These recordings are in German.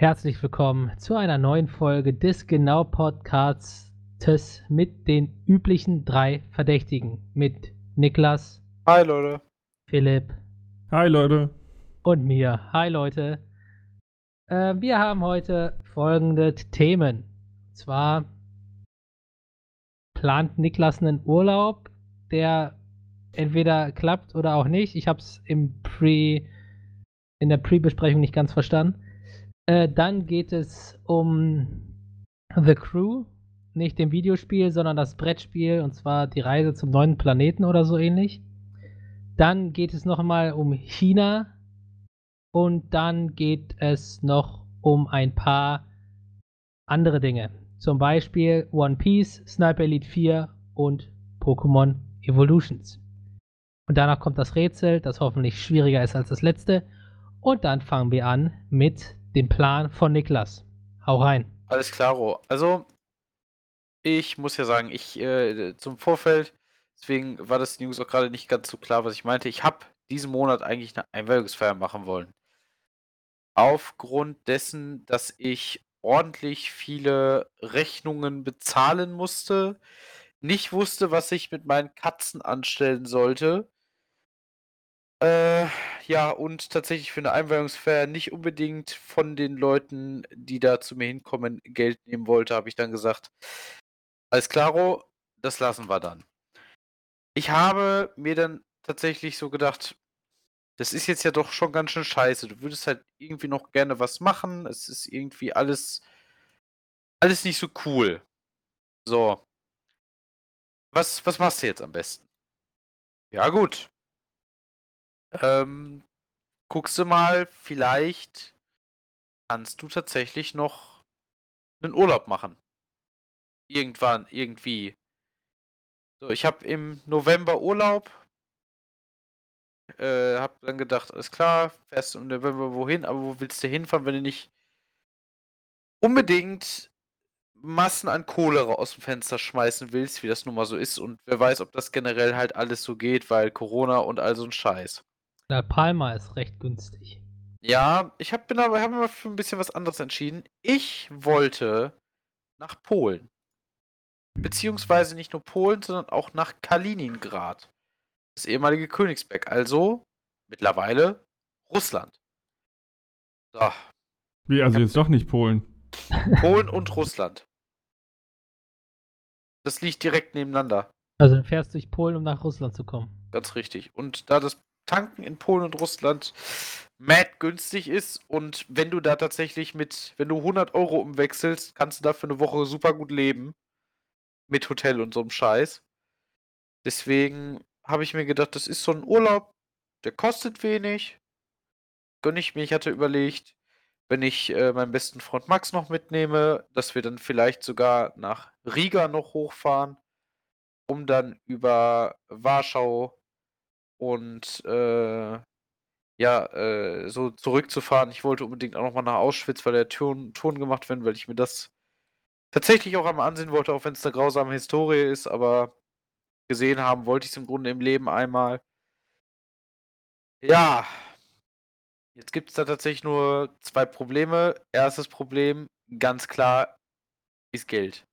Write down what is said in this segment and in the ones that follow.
Herzlich willkommen zu einer neuen Folge des Genau Podcasts mit den üblichen drei Verdächtigen. Mit Niklas. Hi Leute. Philipp. Hi Leute. Und mir. Hi Leute. Äh, wir haben heute folgende Themen. Und zwar plant Niklas einen Urlaub, der entweder klappt oder auch nicht. Ich habe es im Pre in der Pre-Besprechung nicht ganz verstanden. Äh, dann geht es um The Crew, nicht dem Videospiel, sondern das Brettspiel, und zwar die Reise zum neuen Planeten oder so ähnlich. Dann geht es nochmal um China und dann geht es noch um ein paar andere Dinge. Zum Beispiel One Piece, Sniper Elite 4 und Pokémon Evolutions. Und danach kommt das Rätsel, das hoffentlich schwieriger ist als das letzte. Und dann fangen wir an mit den Plan von Niklas. Hau rein. Alles klaro. Also, ich muss ja sagen, ich äh, zum Vorfeld, deswegen war das News auch gerade nicht ganz so klar, was ich meinte. Ich habe diesen Monat eigentlich eine Einweihungsfeier machen wollen. Aufgrund dessen, dass ich ordentlich viele Rechnungen bezahlen musste, nicht wusste, was ich mit meinen Katzen anstellen sollte äh, ja, und tatsächlich für eine Einweihungsfeier nicht unbedingt von den Leuten, die da zu mir hinkommen, Geld nehmen wollte, habe ich dann gesagt, alles klaro, das lassen wir dann. Ich habe mir dann tatsächlich so gedacht, das ist jetzt ja doch schon ganz schön scheiße. Du würdest halt irgendwie noch gerne was machen. Es ist irgendwie alles, alles nicht so cool. So. Was, was machst du jetzt am besten? Ja, gut. Ähm, guckst du mal, vielleicht kannst du tatsächlich noch einen Urlaub machen. Irgendwann, irgendwie. So, ich habe im November Urlaub. Äh, hab dann gedacht, alles klar, fährst du im November wohin, aber wo willst du hinfahren, wenn du nicht unbedingt Massen an Kohle aus dem Fenster schmeißen willst, wie das nun mal so ist. Und wer weiß, ob das generell halt alles so geht, weil Corona und all so ein Scheiß. Na, Palma ist recht günstig. Ja, ich hab, bin aber hab mir für ein bisschen was anderes entschieden. Ich wollte nach Polen. Beziehungsweise nicht nur Polen, sondern auch nach Kaliningrad. Das ehemalige Königsberg. Also mittlerweile Russland. So. Wie, also jetzt doch nicht Polen? Polen und Russland. Das liegt direkt nebeneinander. Also du fährst durch Polen, um nach Russland zu kommen. Ganz richtig. Und da das Tanken in Polen und Russland mad günstig ist und wenn du da tatsächlich mit, wenn du 100 Euro umwechselst, kannst du da für eine Woche super gut leben. Mit Hotel und so einem Scheiß. Deswegen habe ich mir gedacht, das ist so ein Urlaub, der kostet wenig. Gönne ich mir. Ich hatte überlegt, wenn ich äh, meinen besten Freund Max noch mitnehme, dass wir dann vielleicht sogar nach Riga noch hochfahren, um dann über Warschau und äh, ja, äh, so zurückzufahren. Ich wollte unbedingt auch nochmal nach Auschwitz, weil der Turn, Turn gemacht werden, weil ich mir das tatsächlich auch einmal ansehen wollte, auch wenn es eine grausame Historie ist, aber gesehen haben wollte ich es im Grunde im Leben einmal. Ja, jetzt gibt es da tatsächlich nur zwei Probleme. Erstes Problem, ganz klar, ist Geld.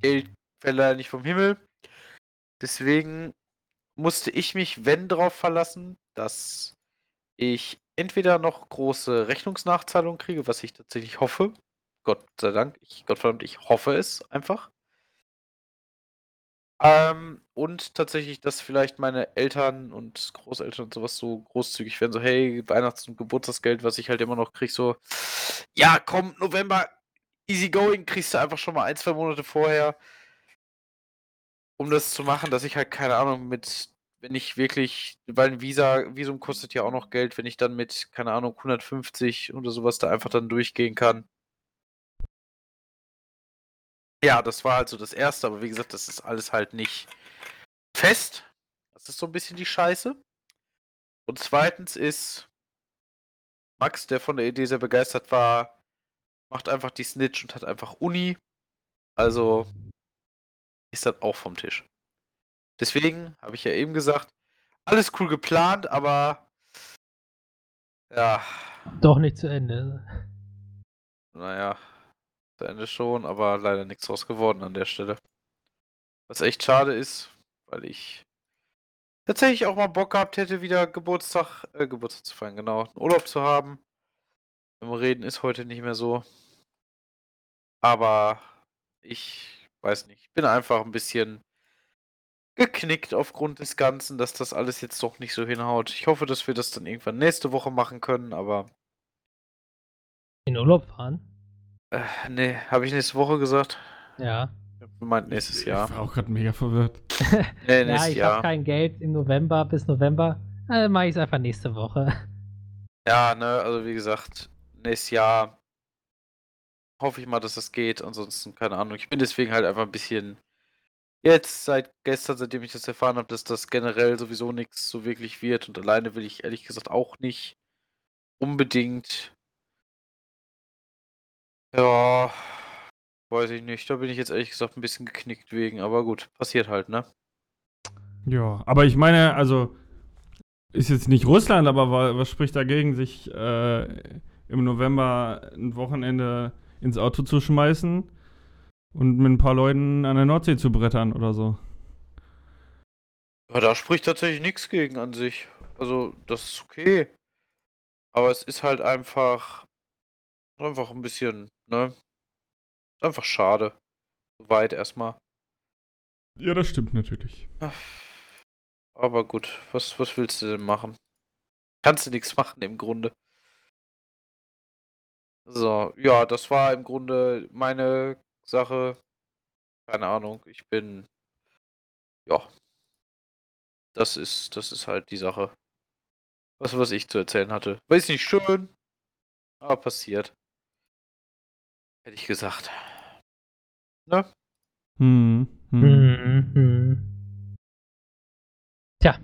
Geld fällt leider nicht vom Himmel. Deswegen musste ich mich, wenn, darauf verlassen, dass ich entweder noch große Rechnungsnachzahlungen kriege, was ich tatsächlich hoffe. Gott sei Dank, ich, Gottverdammt, ich hoffe es einfach. Ähm, und tatsächlich, dass vielleicht meine Eltern und Großeltern und sowas so großzügig werden, so, hey, Weihnachts- und Geburtstagsgeld, was ich halt immer noch kriege, so, ja, komm, November, easy going, kriegst du einfach schon mal ein, zwei Monate vorher um das zu machen, dass ich halt, keine Ahnung, mit, wenn ich wirklich, weil ein Visa, Visum kostet ja auch noch Geld, wenn ich dann mit, keine Ahnung, 150 oder sowas da einfach dann durchgehen kann. Ja, das war also das erste, aber wie gesagt, das ist alles halt nicht fest. Das ist so ein bisschen die Scheiße. Und zweitens ist Max, der von der Idee sehr begeistert war, macht einfach die Snitch und hat einfach Uni. Also ist das auch vom Tisch. Deswegen habe ich ja eben gesagt, alles cool geplant, aber ja, Doch nicht zu Ende. naja, zu Ende schon, aber leider nichts draus geworden an der Stelle. Was echt schade ist, weil ich tatsächlich auch mal Bock gehabt hätte, wieder Geburtstag, äh, Geburtstag zu feiern, genau, einen Urlaub zu haben. Im Reden ist heute nicht mehr so. Aber ich weiß nicht, ich bin einfach ein bisschen geknickt aufgrund des Ganzen, dass das alles jetzt doch nicht so hinhaut. Ich hoffe, dass wir das dann irgendwann nächste Woche machen können, aber In Urlaub fahren? äh, nee, habe ich nächste Woche gesagt? Ja. Ich hab gemeint nächstes Ich Jahr. war auch gerade mega verwirrt. Nee, ja, nächstes ich Jahr. habe kein Geld im November bis November. Also mache ich es einfach nächste Woche. Ja, ne, also wie gesagt, nächstes Jahr hoffe ich mal, dass das geht. Ansonsten, keine Ahnung. Ich bin deswegen halt einfach ein bisschen jetzt seit gestern, seitdem ich das erfahren habe, dass das generell sowieso nichts so wirklich wird. Und alleine will ich ehrlich gesagt auch nicht unbedingt. Ja, weiß ich nicht. Da bin ich jetzt ehrlich gesagt ein bisschen geknickt wegen. Aber gut, passiert halt, ne? Ja, aber ich meine, also ist jetzt nicht Russland, aber wa- was spricht dagegen, sich äh, im November ein Wochenende ins Auto zu schmeißen und mit ein paar Leuten an der Nordsee zu brettern oder so? Ja, da spricht tatsächlich nichts gegen an sich. Also, das ist okay. Aber es ist halt einfach, einfach ein bisschen, ne? Einfach schade. Soweit erstmal. Ja, das stimmt natürlich. Aber gut, was, was willst du denn machen? Kannst du nichts machen im Grunde. So, ja, das war im Grunde meine Sache. Keine Ahnung, ich bin. Ja. Das ist, das ist halt die Sache. Was, was ich zu erzählen hatte. Weiß nicht schön, aber passiert. Hätte ich gesagt. Ne? Hm, hm. Mhm. mhm. Tja,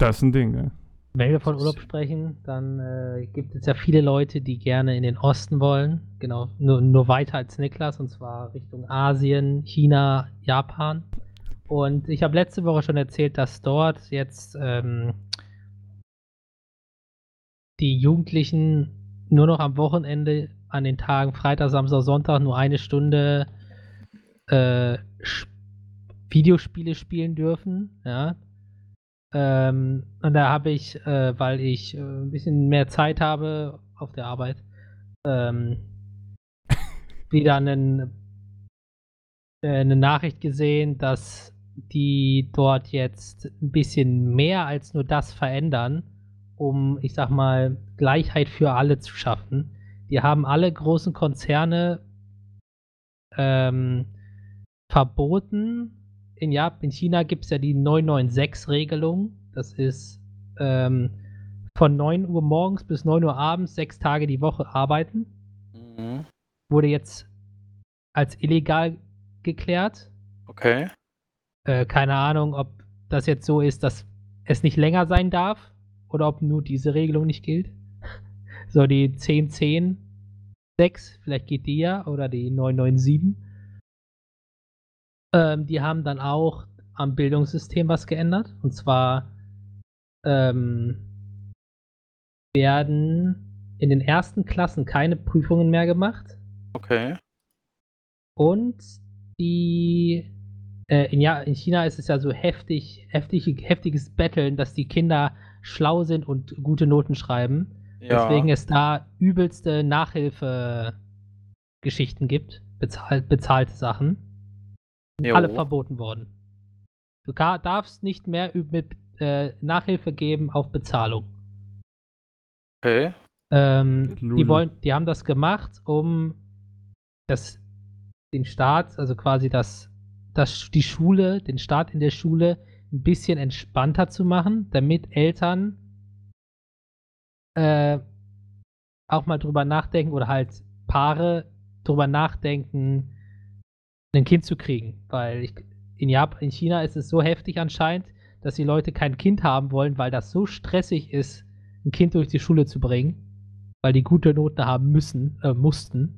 Das ist ein Ding, ja. Wenn wir von Urlaub sprechen, dann äh, gibt es ja viele Leute, die gerne in den Osten wollen. Genau, nur, nur weiter als Niklas, und zwar Richtung Asien, China, Japan. Und ich habe letzte Woche schon erzählt, dass dort jetzt ähm, die Jugendlichen nur noch am Wochenende an den Tagen Freitag, Samstag, Sonntag nur eine Stunde äh, Videospiele spielen dürfen. Ja. Ähm, und da habe ich, äh, weil ich äh, ein bisschen mehr Zeit habe auf der Arbeit, ähm, wieder einen, äh, eine Nachricht gesehen, dass die dort jetzt ein bisschen mehr als nur das verändern, um, ich sag mal, Gleichheit für alle zu schaffen. Die haben alle großen Konzerne ähm, verboten. In, Jap in China gibt es ja die 996-Regelung. Das ist ähm, von 9 Uhr morgens bis 9 Uhr abends sechs Tage die Woche arbeiten. Mhm. Wurde jetzt als illegal geklärt. Okay. Äh, keine Ahnung, ob das jetzt so ist, dass es nicht länger sein darf oder ob nur diese Regelung nicht gilt. So die 1010 6, vielleicht geht die ja, oder die 997. Ähm, die haben dann auch am Bildungssystem was geändert. Und zwar ähm, werden in den ersten Klassen keine Prüfungen mehr gemacht. Okay. Und die äh, in, ja, in China ist es ja so heftig, heftig, heftiges Betteln, dass die Kinder schlau sind und gute Noten schreiben. Ja. Deswegen es da übelste Nachhilfe-Geschichten gibt, bezahlt, bezahlte Sachen. Jo. alle verboten worden. Du darfst nicht mehr mit äh, Nachhilfe geben auf Bezahlung. Okay. Ähm, die wollen, die haben das gemacht, um das, den Staat, also quasi das, das, die Schule, den Staat in der Schule ein bisschen entspannter zu machen, damit Eltern äh, auch mal drüber nachdenken oder halt Paare drüber nachdenken, ein Kind zu kriegen. Weil ich, in Japan, in China ist es so heftig anscheinend, dass die Leute kein Kind haben wollen, weil das so stressig ist, ein Kind durch die Schule zu bringen, weil die gute Noten haben müssen, äh, mussten.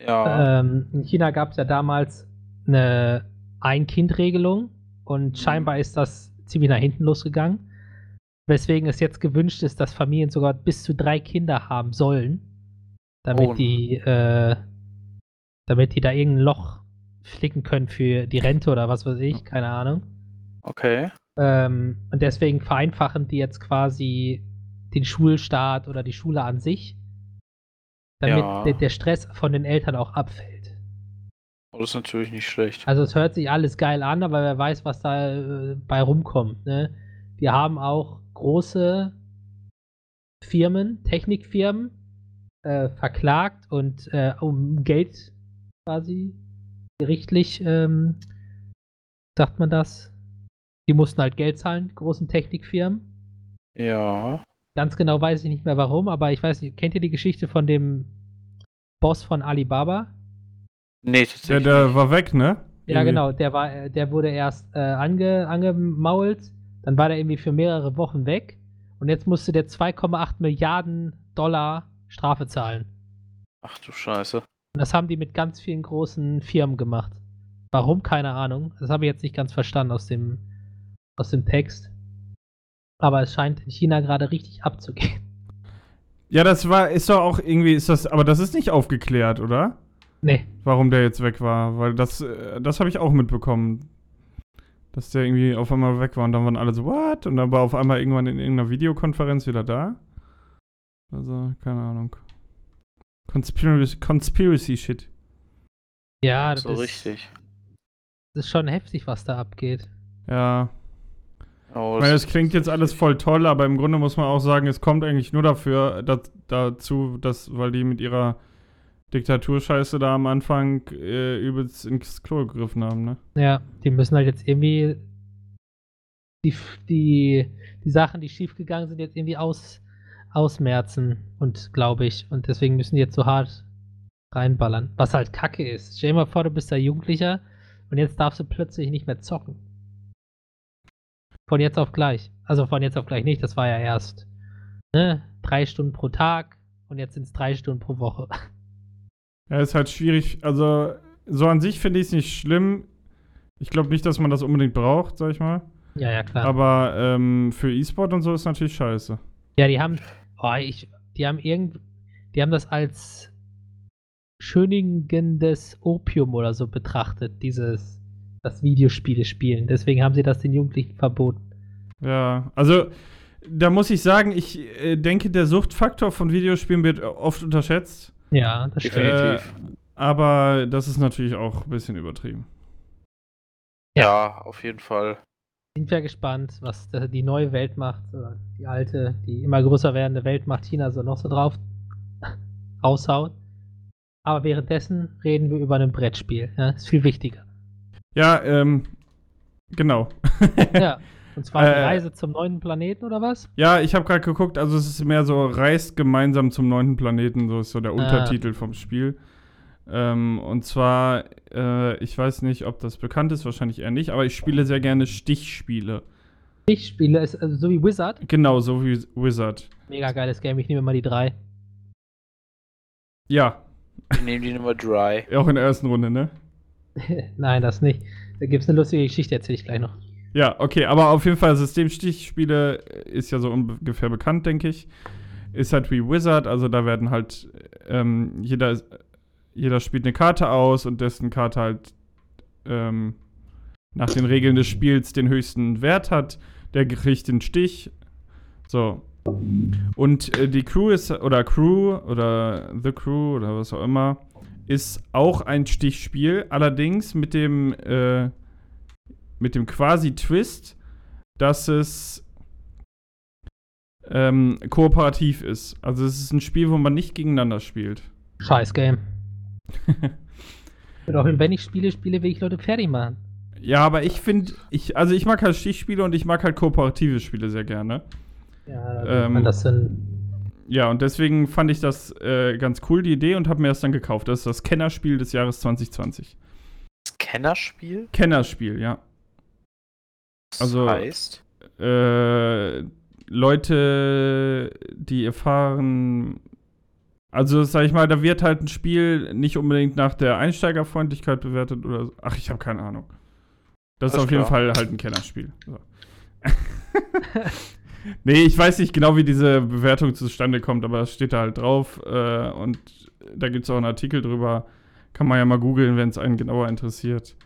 Ja. Ähm, in China gab es ja damals eine Ein-Kind-Regelung und scheinbar ist das ziemlich nach hinten losgegangen. Weswegen es jetzt gewünscht ist, dass Familien sogar bis zu drei Kinder haben sollen, damit Oh. die, äh, damit die da irgendein Loch flicken können für die Rente oder was weiß ich, keine Ahnung. Okay. Ähm, und deswegen vereinfachen die jetzt quasi den Schulstart oder die Schule an sich, damit Ja. der, der Stress von den Eltern auch abfällt. Oh, das ist natürlich nicht schlecht. Also es hört sich alles geil an, aber wer weiß, was da äh, bei rumkommt. Ne? Die haben auch große Firmen, Technikfirmen, äh, verklagt und äh, um Geld quasi gerichtlich, ähm, sagt man das, die mussten halt Geld zahlen, die großen Technikfirmen. Ja. Ganz genau weiß ich nicht mehr warum, aber ich weiß nicht, kennt ihr die Geschichte von dem Boss von Alibaba? Nee, Der, der nicht. war weg, ne? Ja, Irgendwie. genau, der war, äh, der wurde erst äh, ange, angemault, dann war der irgendwie für mehrere Wochen weg und jetzt musste der 2,8 Milliarden Dollar Strafe zahlen. Ach du Scheiße. Und das haben die mit ganz vielen großen Firmen gemacht. Warum? Keine Ahnung. Das habe ich jetzt nicht ganz verstanden aus dem, aus dem Text. Aber es scheint in China gerade richtig abzugehen. Ja, das war, ist doch auch irgendwie, ist das, aber das ist nicht aufgeklärt, oder? Nee. Warum der jetzt weg war, weil das, äh, das habe ich auch mitbekommen. Dass der irgendwie auf einmal weg war und dann waren alle so, what? Und dann war auf einmal irgendwann in irgendeiner Videokonferenz wieder da. Also, keine Ahnung. Conspiracy, Conspiracy Shit. Ja, das so ist, richtig. das ist schon heftig, was da abgeht. Ja. Oh, Ich meine, das klingt jetzt alles voll toll, aber im Grunde muss man auch sagen, es kommt eigentlich nur dafür, dass, dazu, dass, weil die mit ihrer Diktaturscheiße da am Anfang äh, übelst ins Klo gegriffen haben, ne? Ja, die müssen halt jetzt irgendwie die, die, die Sachen, die schiefgegangen sind, jetzt irgendwie aus, ausmerzen und glaube ich. Und deswegen müssen die jetzt so hart reinballern. Was halt kacke ist. Stell dir mal vor, du bist da Jugendlicher und jetzt darfst du plötzlich nicht mehr zocken. Von jetzt auf gleich. Also von jetzt auf gleich nicht, das war ja erst ne, drei Stunden pro Tag und jetzt sind es drei Stunden pro Woche. Ja, ist halt schwierig. Also, so an sich finde ich es nicht schlimm. Ich glaube nicht, dass man das unbedingt braucht, sag ich mal. ja, ja, klar. Aber ähm, für E-Sport und so ist natürlich scheiße. Ja, die haben, oh, ich, die haben irgend, die haben das als schönigendes Opium oder so betrachtet, dieses, das Videospiele spielen. Deswegen haben sie das den Jugendlichen verboten. Ja, also da muss ich sagen, ich äh, denke, der Suchtfaktor von Videospielen wird oft unterschätzt. Ja, das stimmt. Definitiv. Äh, aber das ist natürlich auch ein bisschen übertrieben. Ja, auf jeden Fall. Sind wir gespannt, was die neue Weltmacht oder die alte, die immer größer werdende Weltmacht China so noch so drauf raushaut. Aber währenddessen reden wir über ein Brettspiel. Ja, ist viel wichtiger. Ja, ähm, genau. ja. Und zwar die Äh, Reise zum neuen Planeten oder was? Ja, ich habe gerade geguckt, also es ist mehr so, reist gemeinsam zum neunten Planeten, so ist so der Ah. Untertitel vom Spiel. Ähm, und zwar, äh, ich weiß nicht, ob das bekannt ist, wahrscheinlich eher nicht, aber ich spiele sehr gerne Stichspiele. Ich spiele es also so wie Wizard. Genau, so wie Wizard. Mega geiles Game. Ich nehme mal die drei. Ja, Wir nehmen die Nummer dry. auch in der ersten Runde, ne? Nein, das nicht. Da gibt es eine lustige Geschichte, erzähle ich gleich noch. Ja, okay, aber auf jeden Fall, Systemstichspiele ist ja so ungefähr bekannt, denke ich. Ist halt wie Wizard, also da werden halt, ähm, jeder, jeder spielt eine Karte aus und dessen Karte halt ähm, nach den Regeln des Spiels den höchsten Wert hat, der kriegt den Stich. So. Und äh, die Crew ist, oder Crew, oder The Crew, oder was auch immer, ist auch ein Stichspiel, allerdings mit dem, äh, mit dem quasi Twist, dass es ähm, kooperativ ist. Also es ist ein Spiel, wo man nicht gegeneinander spielt. Scheiß Game. Und auch wenn ich Spiele spiele, will ich Leute fertig machen. ja, aber ich finde, ich, also ich mag halt Stichspiele und ich mag halt kooperative Spiele sehr gerne. Ja, Ähm, man das dann. Ja, und deswegen fand ich das äh, ganz cool, die Idee, und habe mir das dann gekauft. Das ist das Kennerspiel des Jahres 2020. Scannerspiel? Kennerspiel, ja. Das Also- heißt? äh, Leute, die erfahren. Also, sag ich mal, da wird halt ein Spiel nicht unbedingt nach der Einsteigerfreundlichkeit bewertet oder so. Ach, ich habe keine Ahnung. Das ist Alles auf jeden klar. Fall halt ein Kennerspiel. So. Nee, ich weiß nicht genau, wie diese Bewertung zustande kommt, aber es steht da halt drauf. Äh, und da gibt es auch einen Artikel drüber. Kann man ja mal googeln, wenn es einen genauer interessiert.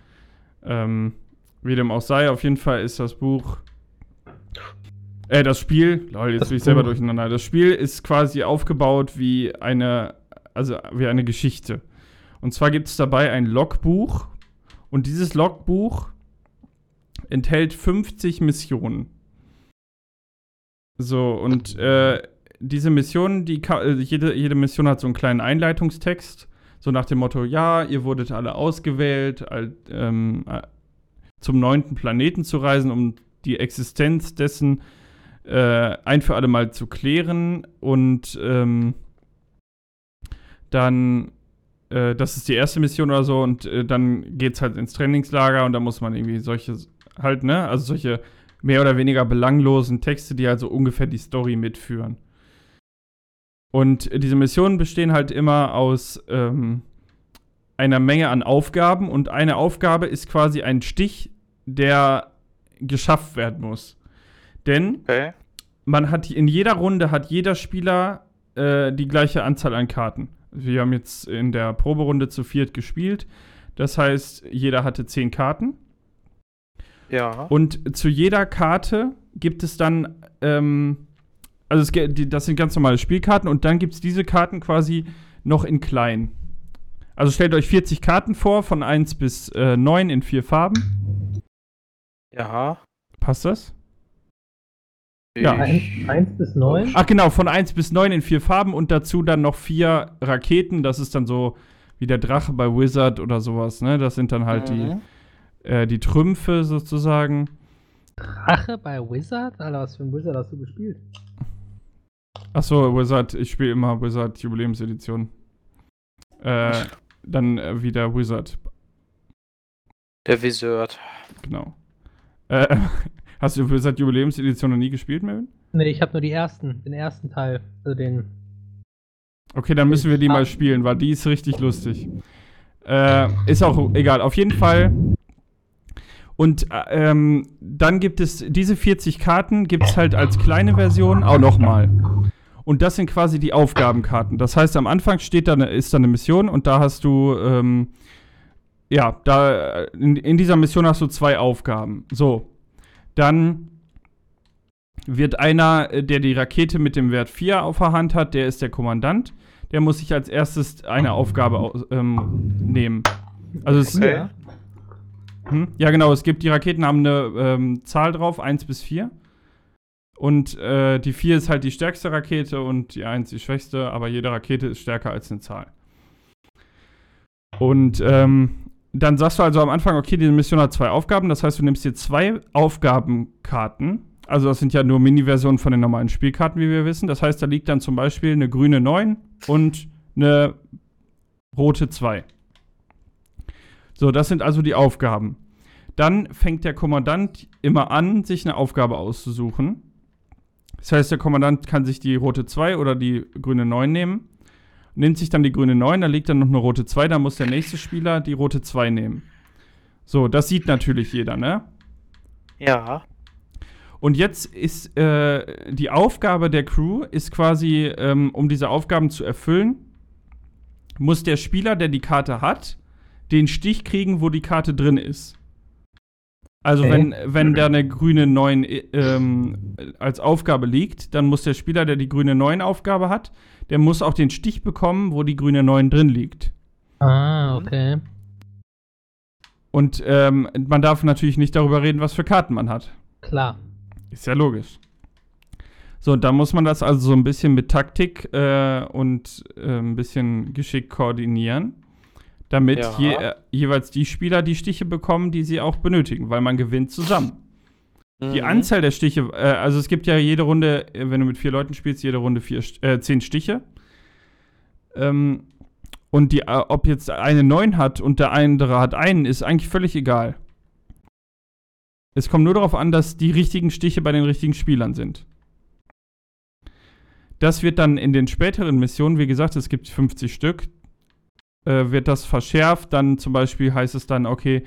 Ähm, wie dem auch sei, auf jeden Fall ist das Buch. Äh, das Spiel, lol, jetzt bin ich selber Buch. durcheinander. Das Spiel ist quasi aufgebaut wie eine, also wie eine Geschichte. Und zwar gibt es dabei ein Logbuch. Und dieses Logbuch enthält 50 Missionen. So, und äh, diese Missionen, die äh, jede, jede Mission hat so einen kleinen Einleitungstext, so nach dem Motto, ja, ihr wurdet alle ausgewählt, al- ähm, äh, zum neunten Planeten zu reisen, um die Existenz dessen äh, ein für alle Mal zu klären. Und ähm, dann, äh, das ist die erste Mission oder so, und äh, dann geht's halt ins Trainingslager und da muss man irgendwie solche, halt, ne, also solche mehr oder weniger belanglosen Texte, die also ungefähr die Story mitführen. Und diese Missionen bestehen halt immer aus ähm, einer Menge an Aufgaben und eine Aufgabe ist quasi ein Stich, der geschafft werden muss. Denn Okay. man hat in jeder Runde hat jeder Spieler äh, die gleiche Anzahl an Karten. Wir haben jetzt in der Proberunde zu viert gespielt. Das heißt, jeder hatte zehn Karten. Ja. Und zu jeder Karte gibt es dann, ähm, also es, das sind ganz normale Spielkarten und dann gibt es diese Karten quasi noch in klein. Also stellt euch 40 Karten vor, von 1 bis äh, 9 in vier Farben. Ja. Passt das? Ja. Ich- 1 bis 9. Ach genau, von 1 bis 9 in vier Farben und dazu dann noch vier Raketen. Das ist dann so wie der Drache bei Wizard oder sowas, ne? Das sind dann halt Mhm. die, äh, die Trümpfe sozusagen. Drache bei Wizard? Alter, was für ein Wizard hast du gespielt? Achso, Wizard, ich spiele immer Wizard Jubiläumsedition. Äh, dann äh, wieder Wizard, Der Wizard. genau. Äh, hast du Wizard Jubiläumsedition noch nie gespielt, Melvin? Nee, ich habe nur die ersten, den ersten Teil. Also den. Okay, dann müssen wir die mal Ah. spielen, weil die ist richtig lustig. Äh, ist auch egal. Auf jeden Fall. Und äh, ähm, dann gibt es diese 40 Karten, gibt es halt als kleine Version auch nochmal. Und das sind quasi die Aufgabenkarten. Das heißt, am Anfang steht da, ist da eine Mission und da hast du, ähm, ja, da in, in dieser Mission hast du zwei Aufgaben. So. Dann wird einer, äh, der die Rakete mit dem Wert 4 auf der Hand hat, der ist der Kommandant. Der muss sich als erstes eine Aufgabe ähm, nehmen. Also es, Okay. Ja. hm? ja genau, es gibt, die Raketen haben eine ähm, Zahl drauf, 1 bis 4. Und äh, die 4 ist halt die stärkste Rakete und die 1 die schwächste, aber jede Rakete ist stärker als eine Zahl. Und ähm, dann sagst du also am Anfang, okay, diese Mission hat zwei Aufgaben, das heißt, du nimmst dir zwei Aufgabenkarten. Also das sind ja nur Mini-Versionen von den normalen Spielkarten, wie wir wissen. Das heißt, da liegt dann zum Beispiel eine grüne 9 und eine rote 2. So, das sind also die Aufgaben. Dann fängt der Kommandant immer an, sich eine Aufgabe auszusuchen. Das heißt, der Kommandant kann sich die rote 2 oder die grüne 9 nehmen. Nimmt sich dann die grüne 9, da liegt dann noch eine rote 2, dann muss der nächste Spieler die rote 2 nehmen. So, das sieht natürlich jeder, ne? Ja. Und jetzt ist äh, die Aufgabe der Crew ist quasi, ähm, um diese Aufgaben zu erfüllen, muss der Spieler, der die Karte hat, den Stich kriegen, wo die Karte drin ist. Also Okay. wenn, wenn da eine grüne 9 äh, ähm, als Aufgabe liegt, dann muss der Spieler, der die grüne 9 Aufgabe hat, der muss auch den Stich bekommen, wo die grüne 9 drin liegt. Ah, okay. Und ähm, man darf natürlich nicht darüber reden, was für Karten man hat. Klar. Ist ja logisch. So, da muss man das also so ein bisschen mit Taktik äh, und äh, ein bisschen Geschick koordinieren, damit Ja. je, äh, jeweils die Spieler die Stiche bekommen, die sie auch benötigen, weil man gewinnt zusammen. Die Mhm. Anzahl der Stiche, äh, also es gibt ja jede Runde, äh, wenn du mit vier Leuten spielst, jede Runde vier, äh, zehn Stiche. Ähm, und die, äh, ob jetzt eine neun hat und der andere hat einen, ist eigentlich völlig egal. Es kommt nur darauf an, dass die richtigen Stiche bei den richtigen Spielern sind. Das wird dann in den späteren Missionen, wie gesagt, es gibt 50 Stück, äh, wird das verschärft. Dann zum Beispiel heißt es dann, okay,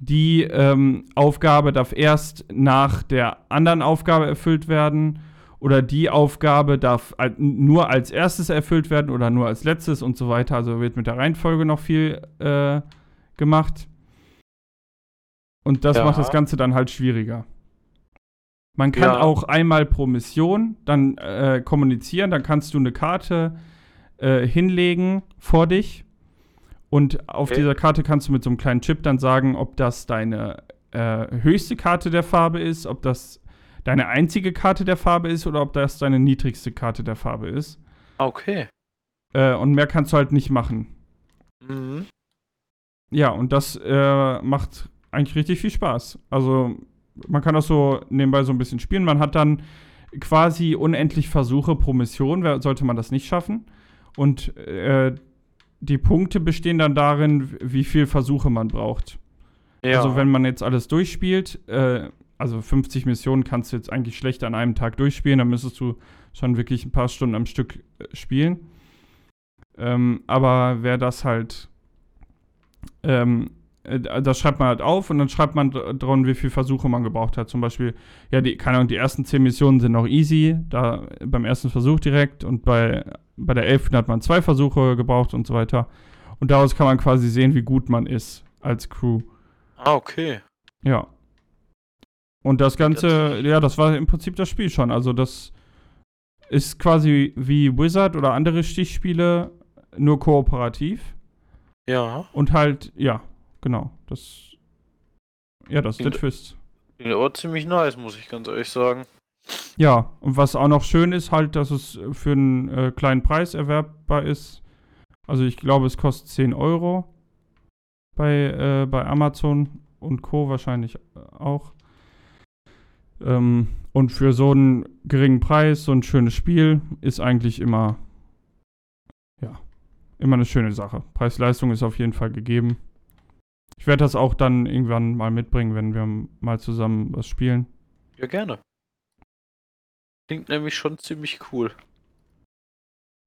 die ähm, Aufgabe darf erst nach der anderen Aufgabe erfüllt werden. oder die Aufgabe darf nur als erstes erfüllt werden oder nur als letztes und so weiter. Also wird mit der Reihenfolge noch viel äh, gemacht. Und das Ja. macht das Ganze dann halt schwieriger. Man kann Ja. auch einmal pro Mission dann äh, kommunizieren, dann kannst du eine Karte äh, hinlegen vor dich und auf Okay. dieser Karte kannst du mit so einem kleinen Chip dann sagen, ob das deine äh, höchste Karte der Farbe ist, ob das deine einzige Karte der Farbe ist oder ob das deine niedrigste Karte der Farbe ist. Okay. Äh, und mehr kannst du halt nicht machen. Mhm. Ja, und das äh, macht eigentlich richtig viel Spaß. Also man kann das so nebenbei so ein bisschen spielen. Man hat dann quasi unendlich Versuche pro Mission, sollte man das nicht schaffen. Und äh, die Punkte bestehen dann darin, wie viel Versuche man braucht. Ja. Also wenn man jetzt alles durchspielt, äh, also 50 Missionen kannst du jetzt eigentlich schlecht an einem Tag durchspielen, dann müsstest du schon wirklich ein paar Stunden am Stück äh, spielen. Ähm, aber wer das halt, ähm, äh, das schreibt man halt auf und dann schreibt man dr- dran, wie viele Versuche man gebraucht hat. Zum Beispiel, ja, die, keine Ahnung, die ersten 10 Missionen sind noch easy, da beim ersten Versuch direkt und bei, bei der 11. hat man zwei Versuche gebraucht und so weiter. Und daraus kann man quasi sehen, wie gut man ist als Crew. ah, okay. Ja. Und das Ganze, ja, das war im Prinzip das Spiel schon. Also das ist quasi wie Wizard oder andere Stichspiele, nur kooperativ. Ja. Und halt, ja, genau. Das. Ja, das ist der Twist. Klingt aber ziemlich nice, muss ich ganz ehrlich sagen. Ja, und was auch noch schön ist, halt, dass es für einen äh, kleinen Preis erwerbbar ist. Also ich glaube, es kostet 10 Euro bei, äh, bei Amazon und Co. wahrscheinlich auch. Ähm, und für so einen geringen Preis, so ein schönes Spiel, ist eigentlich immer, ja, immer eine schöne Sache. Preis-Leistung ist auf jeden Fall gegeben. Ich werde das auch dann irgendwann mal mitbringen, wenn wir mal zusammen was spielen. Ja, gerne. Klingt nämlich schon ziemlich cool.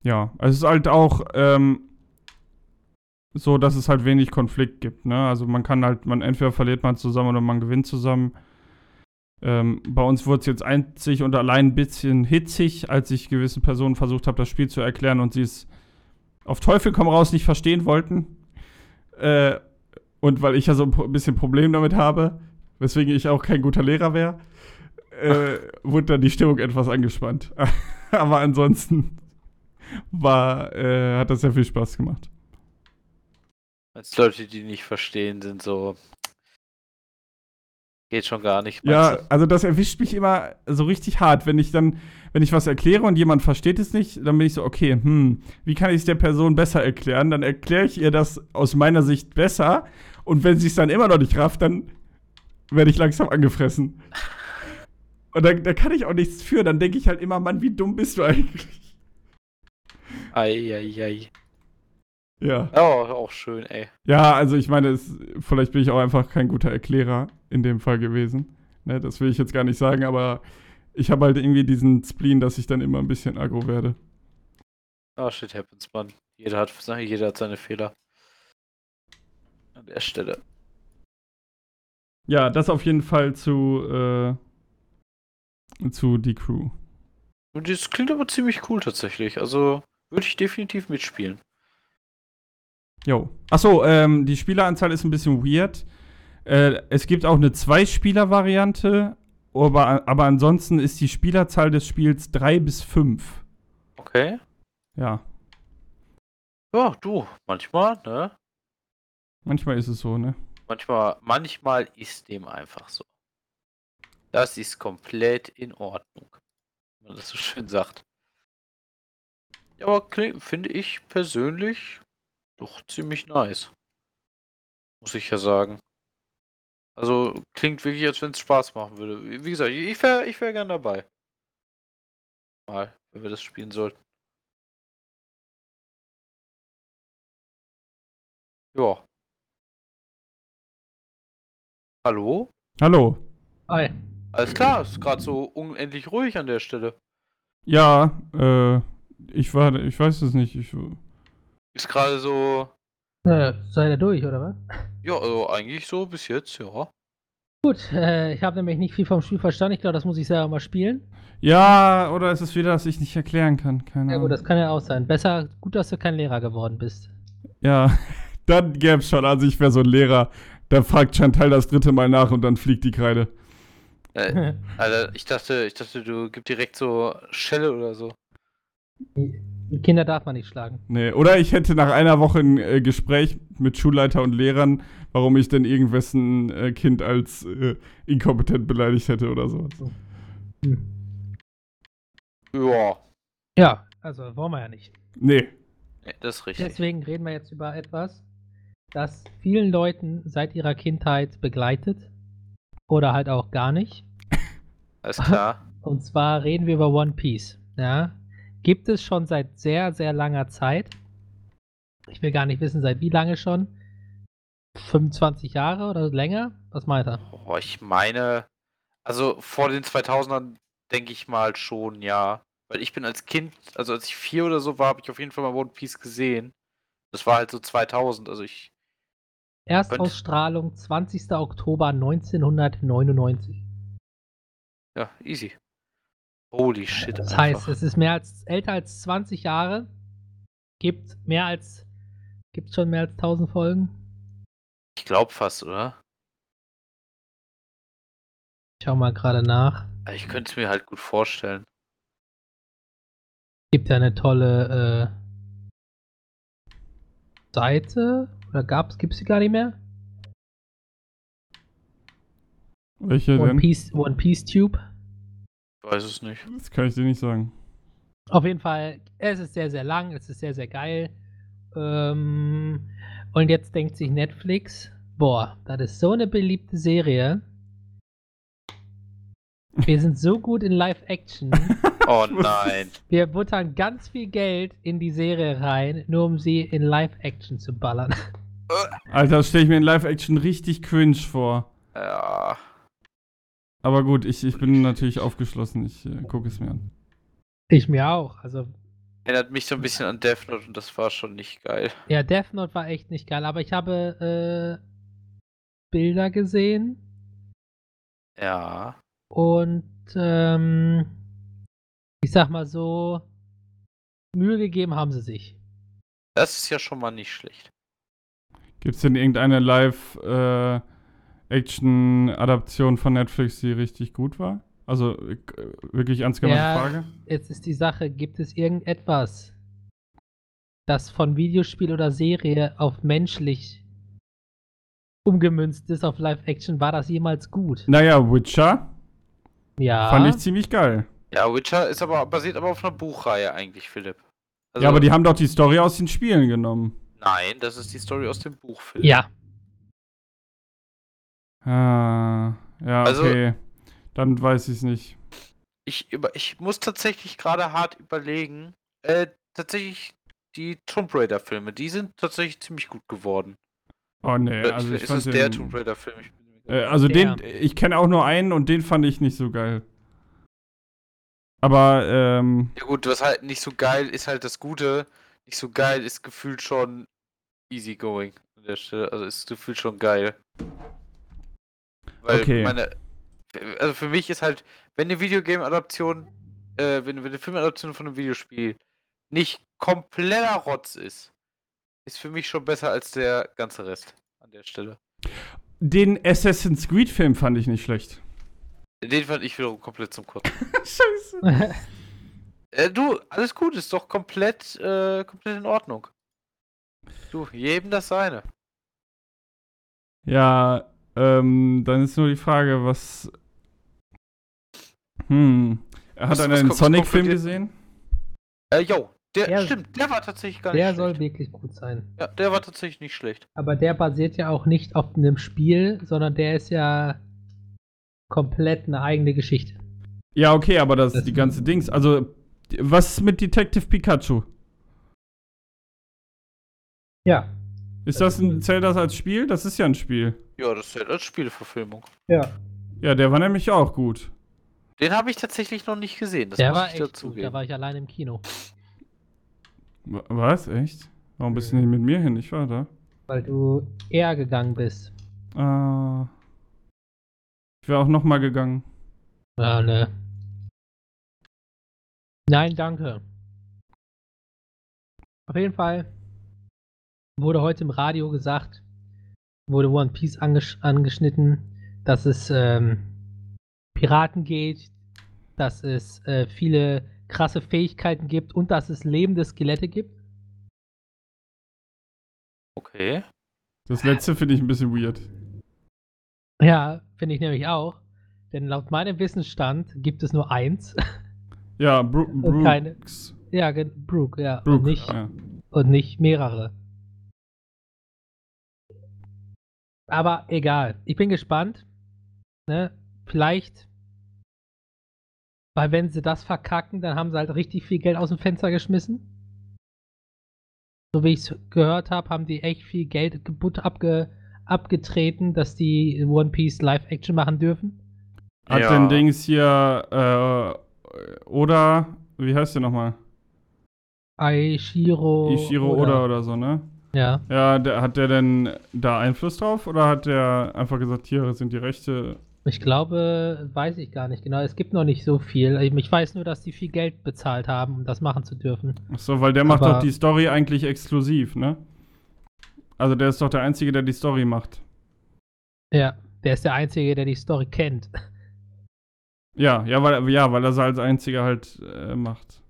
Ja, es ist halt auch ähm, so, dass es halt wenig Konflikt gibt. Ne? Also man kann halt, man entweder verliert man zusammen oder man gewinnt zusammen. Ähm, bei uns wurde es jetzt einzig und allein ein bisschen hitzig, als ich gewissen Personen versucht habe, das Spiel zu erklären und sie es auf Teufel komm raus nicht verstehen wollten. Äh, und weil ich ja so ein bisschen Problem damit habe, weswegen ich auch kein guter Lehrer wäre, äh, wurde dann die Stimmung etwas angespannt. Aber ansonsten war, äh, hat das sehr viel Spaß gemacht. Als Leute, die nicht verstehen, sind so. Geht schon gar nicht. Ja, meinst also das erwischt mich immer so richtig hart, wenn ich dann, wenn ich was erkläre und jemand versteht es nicht, dann bin ich so, okay, hm, wie kann ich es der Person besser erklären? Dann erkläre ich ihr das aus meiner Sicht besser und wenn sie es dann immer noch nicht rafft, dann werde ich langsam angefressen. Und da, da kann ich auch nichts für, dann denke ich halt immer, Mann, wie dumm bist du eigentlich? Eieiei. Ja. Ja, auch schön, ey. Ja, also ich meine, es, vielleicht bin ich auch einfach kein guter Erklärer in dem Fall gewesen. Ne, das will ich jetzt gar nicht sagen, aber ich habe halt irgendwie diesen Spleen, dass ich dann immer ein bisschen aggro werde. Ah, shit happens, man. Jeder hat, jeder hat seine Fehler. An der Stelle. Ja, das auf jeden Fall zu, äh, zu die Crew. Und das klingt aber ziemlich cool tatsächlich. Also würde ich definitiv mitspielen. Jo. Achso, ähm, die Spieleranzahl ist ein bisschen weird. Äh, es gibt auch eine Zwei-Spieler-Variante, aber, aber ansonsten ist die Spielerzahl des Spiels drei bis fünf. Okay. Ja, Ja, du, manchmal, ne? Manchmal ist es so, ne? Manchmal, manchmal ist dem einfach so. Das ist komplett in Ordnung. Wenn man das so schön sagt. Ja, aber finde ich persönlich doch ziemlich nice. Muss ich ja sagen. Also klingt wirklich, als wenn es Spaß machen würde. Wie wie gesagt, ich wäre ich wär gern dabei. Mal, wenn wir das spielen sollten. Ja. Hallo? Hallo. Hi. Alles klar, ist gerade so unendlich ruhig an der Stelle. Ja, äh, ich war, ich weiß es nicht. Ich, Ist gerade so, Äh, seid ihr durch, oder was? ja, also eigentlich so bis jetzt, ja. Gut, äh, ich habe nämlich nicht viel vom Spiel verstanden. Ich glaube, das muss ich selber mal spielen. Ja, oder ist es wieder, dass ich nicht erklären kann? Keine Ja Ahnung. gut, das kann ja auch sein. Besser, gut, dass du kein Lehrer geworden bist. Ja, dann gäb's schon. Also ich wäre so ein Lehrer, der fragt Chantal das dritte Mal nach und dann fliegt die Kreide. Äh, Alter, ich dachte, ich dachte, du gibst direkt so Schelle oder so. Die Kinder darf man nicht schlagen. Nee, oder ich hätte nach einer Woche ein äh, Gespräch mit Schulleiter und Lehrern, warum ich denn irgendwessen äh, Kind als äh, inkompetent beleidigt hätte oder sowas. Hm. Ja, Ja, also wollen wir ja nicht. Nee. nee, das ist richtig. Deswegen reden wir jetzt über etwas, das vielen Leuten seit ihrer Kindheit begleitet. Oder halt auch gar nicht. Alles klar. Und zwar reden wir über One Piece. Ja. Gibt es schon seit sehr, sehr langer Zeit. Ich will gar nicht wissen, seit wie lange schon. 25 Jahre oder länger? Was meint er? Oh, ich meine, also vor den 2000ern denke ich mal schon, ja. Weil ich bin als Kind, also als ich vier oder so war, habe ich auf jeden Fall mal One Piece gesehen. Das war halt so 2000, also ich, Erstausstrahlung 20. Oktober 1999. ja, easy. Holy shit. Das einfach. heißt, es ist mehr als älter als 20 Jahre. Gibt mehr als gibt schon mehr als 1000 Folgen. ich glaube fast, oder? Ich schau mal gerade nach. Ich könnte es mir halt gut vorstellen. Gibt ja eine tolle äh, Seite oder gab's gibt's sie gar nicht mehr? Welche One denn? Piece One Piece Tube. Ich weiß es nicht. Das kann ich dir nicht sagen. Auf jeden Fall, es ist sehr, sehr lang, es ist sehr, sehr geil. Ähm, und jetzt denkt sich Netflix, boah, das ist so eine beliebte Serie. Wir sind so gut in Live-Action. Oh nein. Wir buttern ganz viel Geld in die Serie rein, nur um sie in Live-Action zu ballern. Alter, das stelle ich mir in Live-Action richtig cringe vor. Ja. Aber gut, ich, ich bin natürlich aufgeschlossen. Ich äh, gucke es mir an. Ich mir auch. Also, Erinnert mich so ein bisschen an Death Note und das war schon nicht geil. ja, Death Note war echt nicht geil, aber ich habe äh, Bilder gesehen Ja. und ähm, ich sag mal so, Mühe gegeben haben sie sich. Das ist ja schon mal nicht schlecht. Gibt es denn irgendeine Live-Action-Adaption von Netflix, die richtig gut war? Also äh, wirklich ernst gemeinte Ja. Frage? Jetzt ist die Sache, gibt es irgendetwas, das von Videospiel oder Serie auf menschlich umgemünzt ist auf Live-Action? War das jemals gut? Naja, Witcher Ja. fand ich ziemlich geil. Ja, Witcher ist aber basiert aber auf einer Buchreihe eigentlich, Philipp. Also, ja, aber die haben doch die Story aus den Spielen genommen. Nein, das ist die Story aus dem Buch, Philipp. Ja. Ah, ja, Also- okay. Dann weiß ich es nicht. Ich, über, ich muss tatsächlich gerade hart überlegen. Äh, tatsächlich die Tomb Raider-Filme, die sind tatsächlich ziemlich gut geworden. Oh nee, Äh, also ich ist fand es der den, Tomb Raider-Film? Ich bin mir äh, Also Der. den, ich kenne auch nur einen und den fand ich nicht so geil. Aber, ähm, Ja gut, was halt nicht so geil ist halt das Gute. Nicht so geil ist gefühlt schon easy going an der Stelle. Also ist gefühlt schon geil. Weil Okay. meine. Also für mich ist halt, wenn eine Videogame-Adaption, äh, wenn, wenn eine Filmadaption von einem Videospiel nicht kompletter Rotz ist, ist für mich schon besser als der ganze Rest an der Stelle. den Assassin's Creed-Film fand ich nicht schlecht. Den fand ich wiederum komplett zum Kotzen. Scheiße. Äh, du, alles gut, ist doch komplett, äh, komplett in Ordnung. Du, jedem das seine. Ja, ähm, dann ist nur die Frage, was. Hm. Hat er was einen Sonic-Film gesehen? Äh, yo, der, Der- stimmt, der war tatsächlich gar nicht Der schlecht. soll wirklich gut sein. Ja, der war tatsächlich nicht schlecht. Aber der basiert ja auch nicht auf einem Spiel, sondern der ist ja komplett eine eigene Geschichte. Ja, okay, aber das Das- ist die ganze Dings. Also, was ist mit Detective Pikachu? Ja. Ist Das das ein, zählt das als Spiel? Das ist ja ein Spiel. Ja, das zählt als Spieleverfilmung. Ja. Ja, der war nämlich auch gut. Den habe ich tatsächlich noch nicht gesehen, das der muss war ich echt gut. dazugeben. Da war ich allein im Kino. Wa- Was? Echt? Warum bist du nicht mit mir hin? Ich war da. Weil du eher gegangen bist. Ah. Ich wäre auch nochmal gegangen. Ja, ne. Nein, danke. Auf jeden Fall wurde heute im Radio gesagt, wurde One Piece angesch angeschnitten, dass es ähm, Piraten geht, dass es äh, viele krasse Fähigkeiten gibt und dass es lebende Skelette gibt. Okay. Das letzte finde ich ein bisschen weird. Ja, finde ich nämlich auch. Denn laut meinem Wissensstand gibt es nur eins. Ja, Bro Und keine- Brooks. ja, ge- Brook, ja. Brook, und, nicht, ja. und nicht mehrere. Aber egal. Ich bin gespannt. Ne? Vielleicht. Weil wenn sie das verkacken, dann haben sie halt richtig viel Geld aus dem Fenster geschmissen. So wie ich es gehört habe, haben die echt viel Geld gebut abge abgetreten, dass die One Piece Live-Action machen dürfen. Hat Ja. denn Dings hier, äh, oder, wie heißt der nochmal? Aishiro. Ishiro Oda oder so, ne? Ja. Ja, der, hat der denn da Einfluss drauf oder hat der einfach gesagt, hier sind die Rechte? Ich glaube, weiß ich gar nicht genau. Es gibt noch nicht so viel. Ich weiß nur, dass die viel Geld bezahlt haben, um das machen zu dürfen. Achso, weil der macht Aber- doch die Story eigentlich exklusiv, ne? Also der ist doch der Einzige, der die Story macht. Ja, der ist der Einzige, der die Story kennt. Ja, ja, weil, ja, weil er sie als Einziger halt äh, macht.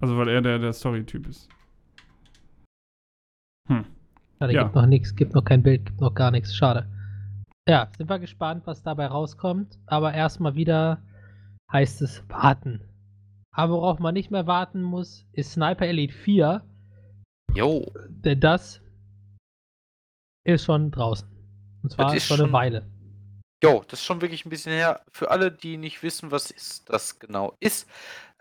Also weil er der, der Story-Typ ist. Hm. Schade, Ja. gibt noch nichts, gibt noch kein Bild, gibt noch gar nichts. Schade. Ja, sind wir gespannt, was dabei rauskommt. Aber erstmal wieder heißt es warten. Aber worauf man nicht mehr warten muss, ist Sniper Elite 4. Jo. Denn das ist schon draußen. Und zwar schon eine Weile. Jo, das ist schon wirklich ein bisschen her. Für alle, die nicht wissen, was ist das genau ist.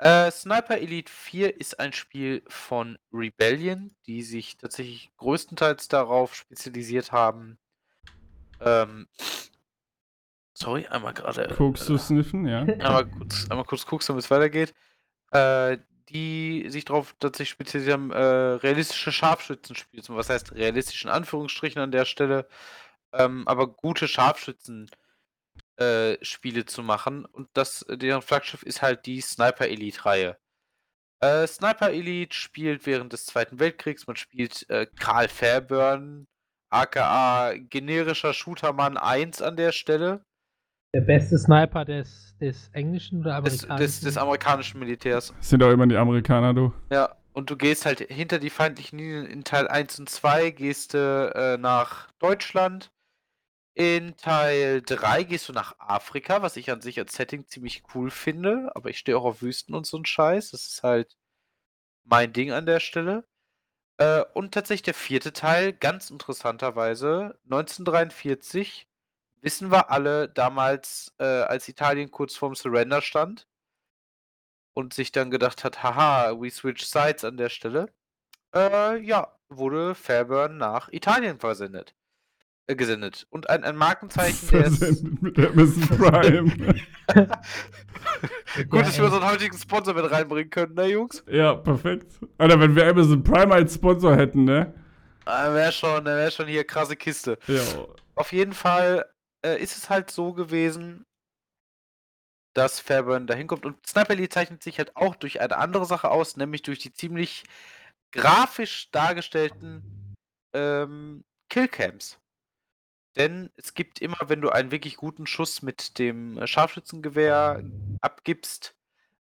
Äh, Sniper Elite 4 ist ein Spiel von Rebellion, die sich tatsächlich größtenteils darauf spezialisiert haben. Ähm, sorry, einmal gerade. Guckst du äh, sniffen, ja? einmal kurz, einmal kurz guckst, damit es weitergeht. Äh, die sich darauf tatsächlich spezialisiert haben, äh, realistische Scharfschützenspiele. Was heißt realistisch in Anführungsstrichen an der Stelle? Ähm, aber gute Scharfschützen äh, Spiele zu machen. Und das, deren Flaggschiff ist halt die Sniper Elite-Reihe. Äh, Sniper Elite spielt während des Zweiten Weltkriegs. Man spielt äh, Karl Fairburn, aka generischer Shootermann 1 an der Stelle. Der beste Sniper des, des englischen oder Des, amerikanischen? des, des amerikanischen Militärs. Das sind auch immer die Amerikaner, du. Ja, und du gehst halt hinter die feindlichen Linien in Teil 1 und 2, gehst du äh, nach Deutschland. In Teil 3 gehst du nach Afrika, was ich an sich als Setting ziemlich cool finde, aber ich stehe auch auf Wüsten und so ein Scheiß. Das ist halt mein Ding an der Stelle. Äh, und tatsächlich der vierte Teil, ganz interessanterweise, 1943, wissen wir alle, damals, äh, als Italien kurz vorm Surrender stand und sich dann gedacht hat, haha, we switch sides an der Stelle, äh, ja, wurde Fairburn nach Italien versendet. Äh, gesendet. Und ein, ein Markenzeichen, der ist. Mit Amazon Prime. Gut, dass wir unseren heutigen Sponsor mit reinbringen können, ne, Jungs? ja, perfekt. Alter, wenn wir Amazon Prime als Sponsor hätten, ne? Äh, Wäre schon, wär schon hier krasse Kiste. Ja. Auf jeden Fall äh, ist es halt so gewesen, dass Fairburn da hinkommt. Und Sniper Elite zeichnet sich halt auch durch eine andere Sache aus, nämlich durch die ziemlich grafisch dargestellten ähm, Killcams. Denn es gibt immer, wenn du einen wirklich guten Schuss mit dem äh, Scharfschützengewehr abgibst,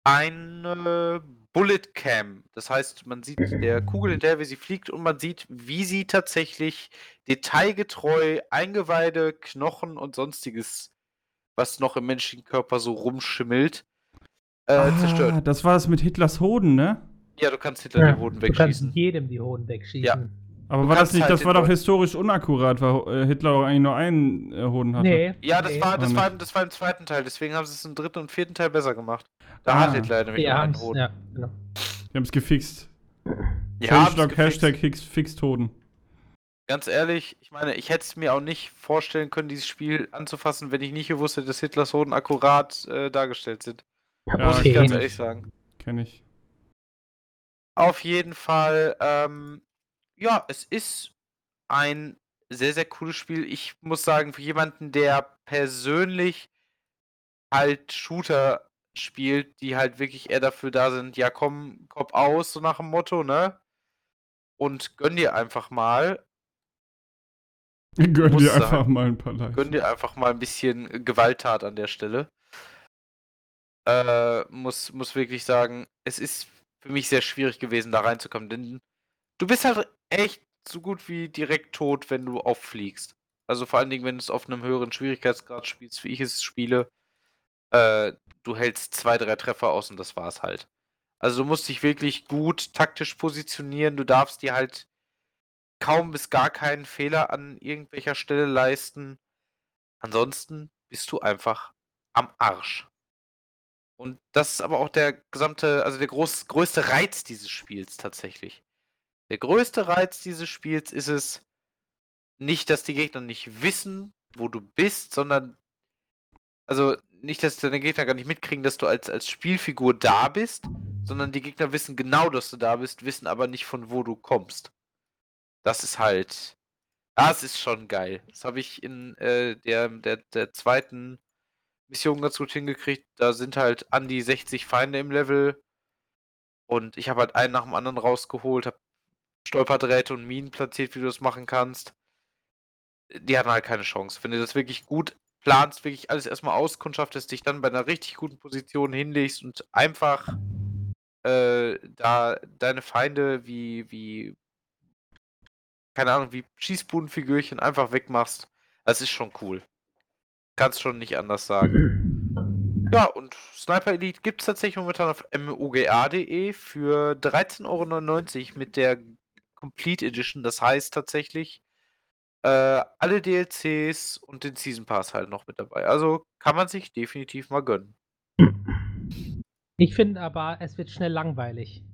eine Bullet Cam. Das heißt, man sieht der Kugel hinterher, wie sie fliegt und man sieht, wie sie tatsächlich detailgetreu Eingeweide, Knochen und sonstiges, was noch im menschlichen Körper so rumschimmelt, äh, zerstört. Ah, das war es mit Hitlers Hoden, ne? Ja, du kannst Hitler Ja, die Hoden du kannst wegschießen. jedem die Hoden wegschießen. Ja. Aber war das nicht, halt das war doch historisch unakkurat, weil äh, Hitler doch eigentlich nur einen äh, Hoden hatte. Nee. Ja, das nee. war, das Auch war, das war im zweiten Teil, deswegen haben sie es im dritten und vierten Teil besser gemacht. Da Ah. hat Hitler nämlich Die nur einen Hoden. ja, genau. Die haben es gefixt. Ja, Changelog, gefixt. Hashtag Hicks, Fixed Hoden. Ganz ehrlich, ich meine, ich hätte es mir auch nicht vorstellen können, dieses Spiel anzufassen, wenn ich nicht gewusst hätte, dass Hitlers Hoden akkurat äh, dargestellt sind. Ja, Muss Okay. ich ganz ehrlich sagen. Kenn ich. Auf jeden Fall, ähm, ja, es ist ein sehr, sehr cooles Spiel. Ich muss sagen, für jemanden, der persönlich halt Shooter spielt, die halt wirklich eher dafür da sind, ja komm, Kopf aus, so nach dem Motto, ne? Und gönn dir einfach mal. Gönn dir sagen, einfach mal ein paar Likes. Gönn dir einfach mal ein bisschen Gewalttat an der Stelle. Äh, muss, muss wirklich sagen, es ist für mich sehr schwierig gewesen, da reinzukommen, denn du bist halt echt so gut wie direkt tot, wenn du auffliegst. Also vor allen Dingen, wenn du es auf einem höheren Schwierigkeitsgrad spielst, wie ich es spiele, äh, du hältst zwei, drei Treffer aus und das war's halt. Also du musst dich wirklich gut taktisch positionieren, du darfst dir halt kaum bis gar keinen Fehler an irgendwelcher Stelle leisten. Ansonsten bist du einfach am Arsch. Und das ist aber auch der gesamte, also der groß, größte Reiz dieses Spiels tatsächlich. Der größte Reiz dieses Spiels ist es nicht, dass die Gegner nicht wissen, wo du bist, sondern also nicht, dass deine Gegner gar nicht mitkriegen, dass du als, als Spielfigur da bist, sondern die Gegner wissen genau, dass du da bist, wissen aber nicht, von wo du kommst. Das ist halt. Das ist schon geil. Das habe ich in äh, der, der, der zweiten Mission ganz gut hingekriegt. Da sind halt an die 60 Feinde im Level. Und ich habe halt einen nach dem anderen rausgeholt, habe Stolperdrähte und Minen platziert, wie du das machen kannst. Die hatten halt keine Chance. Wenn du das wirklich gut planst, wirklich alles erstmal auskundschaftest, dich dann bei einer richtig guten Position hinlegst und einfach äh, da deine Feinde wie, wie, keine Ahnung, wie Schießbudenfigürchen einfach wegmachst, das ist schon cool. Kannst schon nicht anders sagen. Ja, und Sniper Elite gibt es tatsächlich momentan auf moga.de für 13,99 Euro mit der Complete Edition. Das heißt tatsächlich, äh, alle DLCs und den Season Pass halt noch mit dabei. Also kann man sich definitiv mal gönnen. Ich finde aber, es wird schnell langweilig.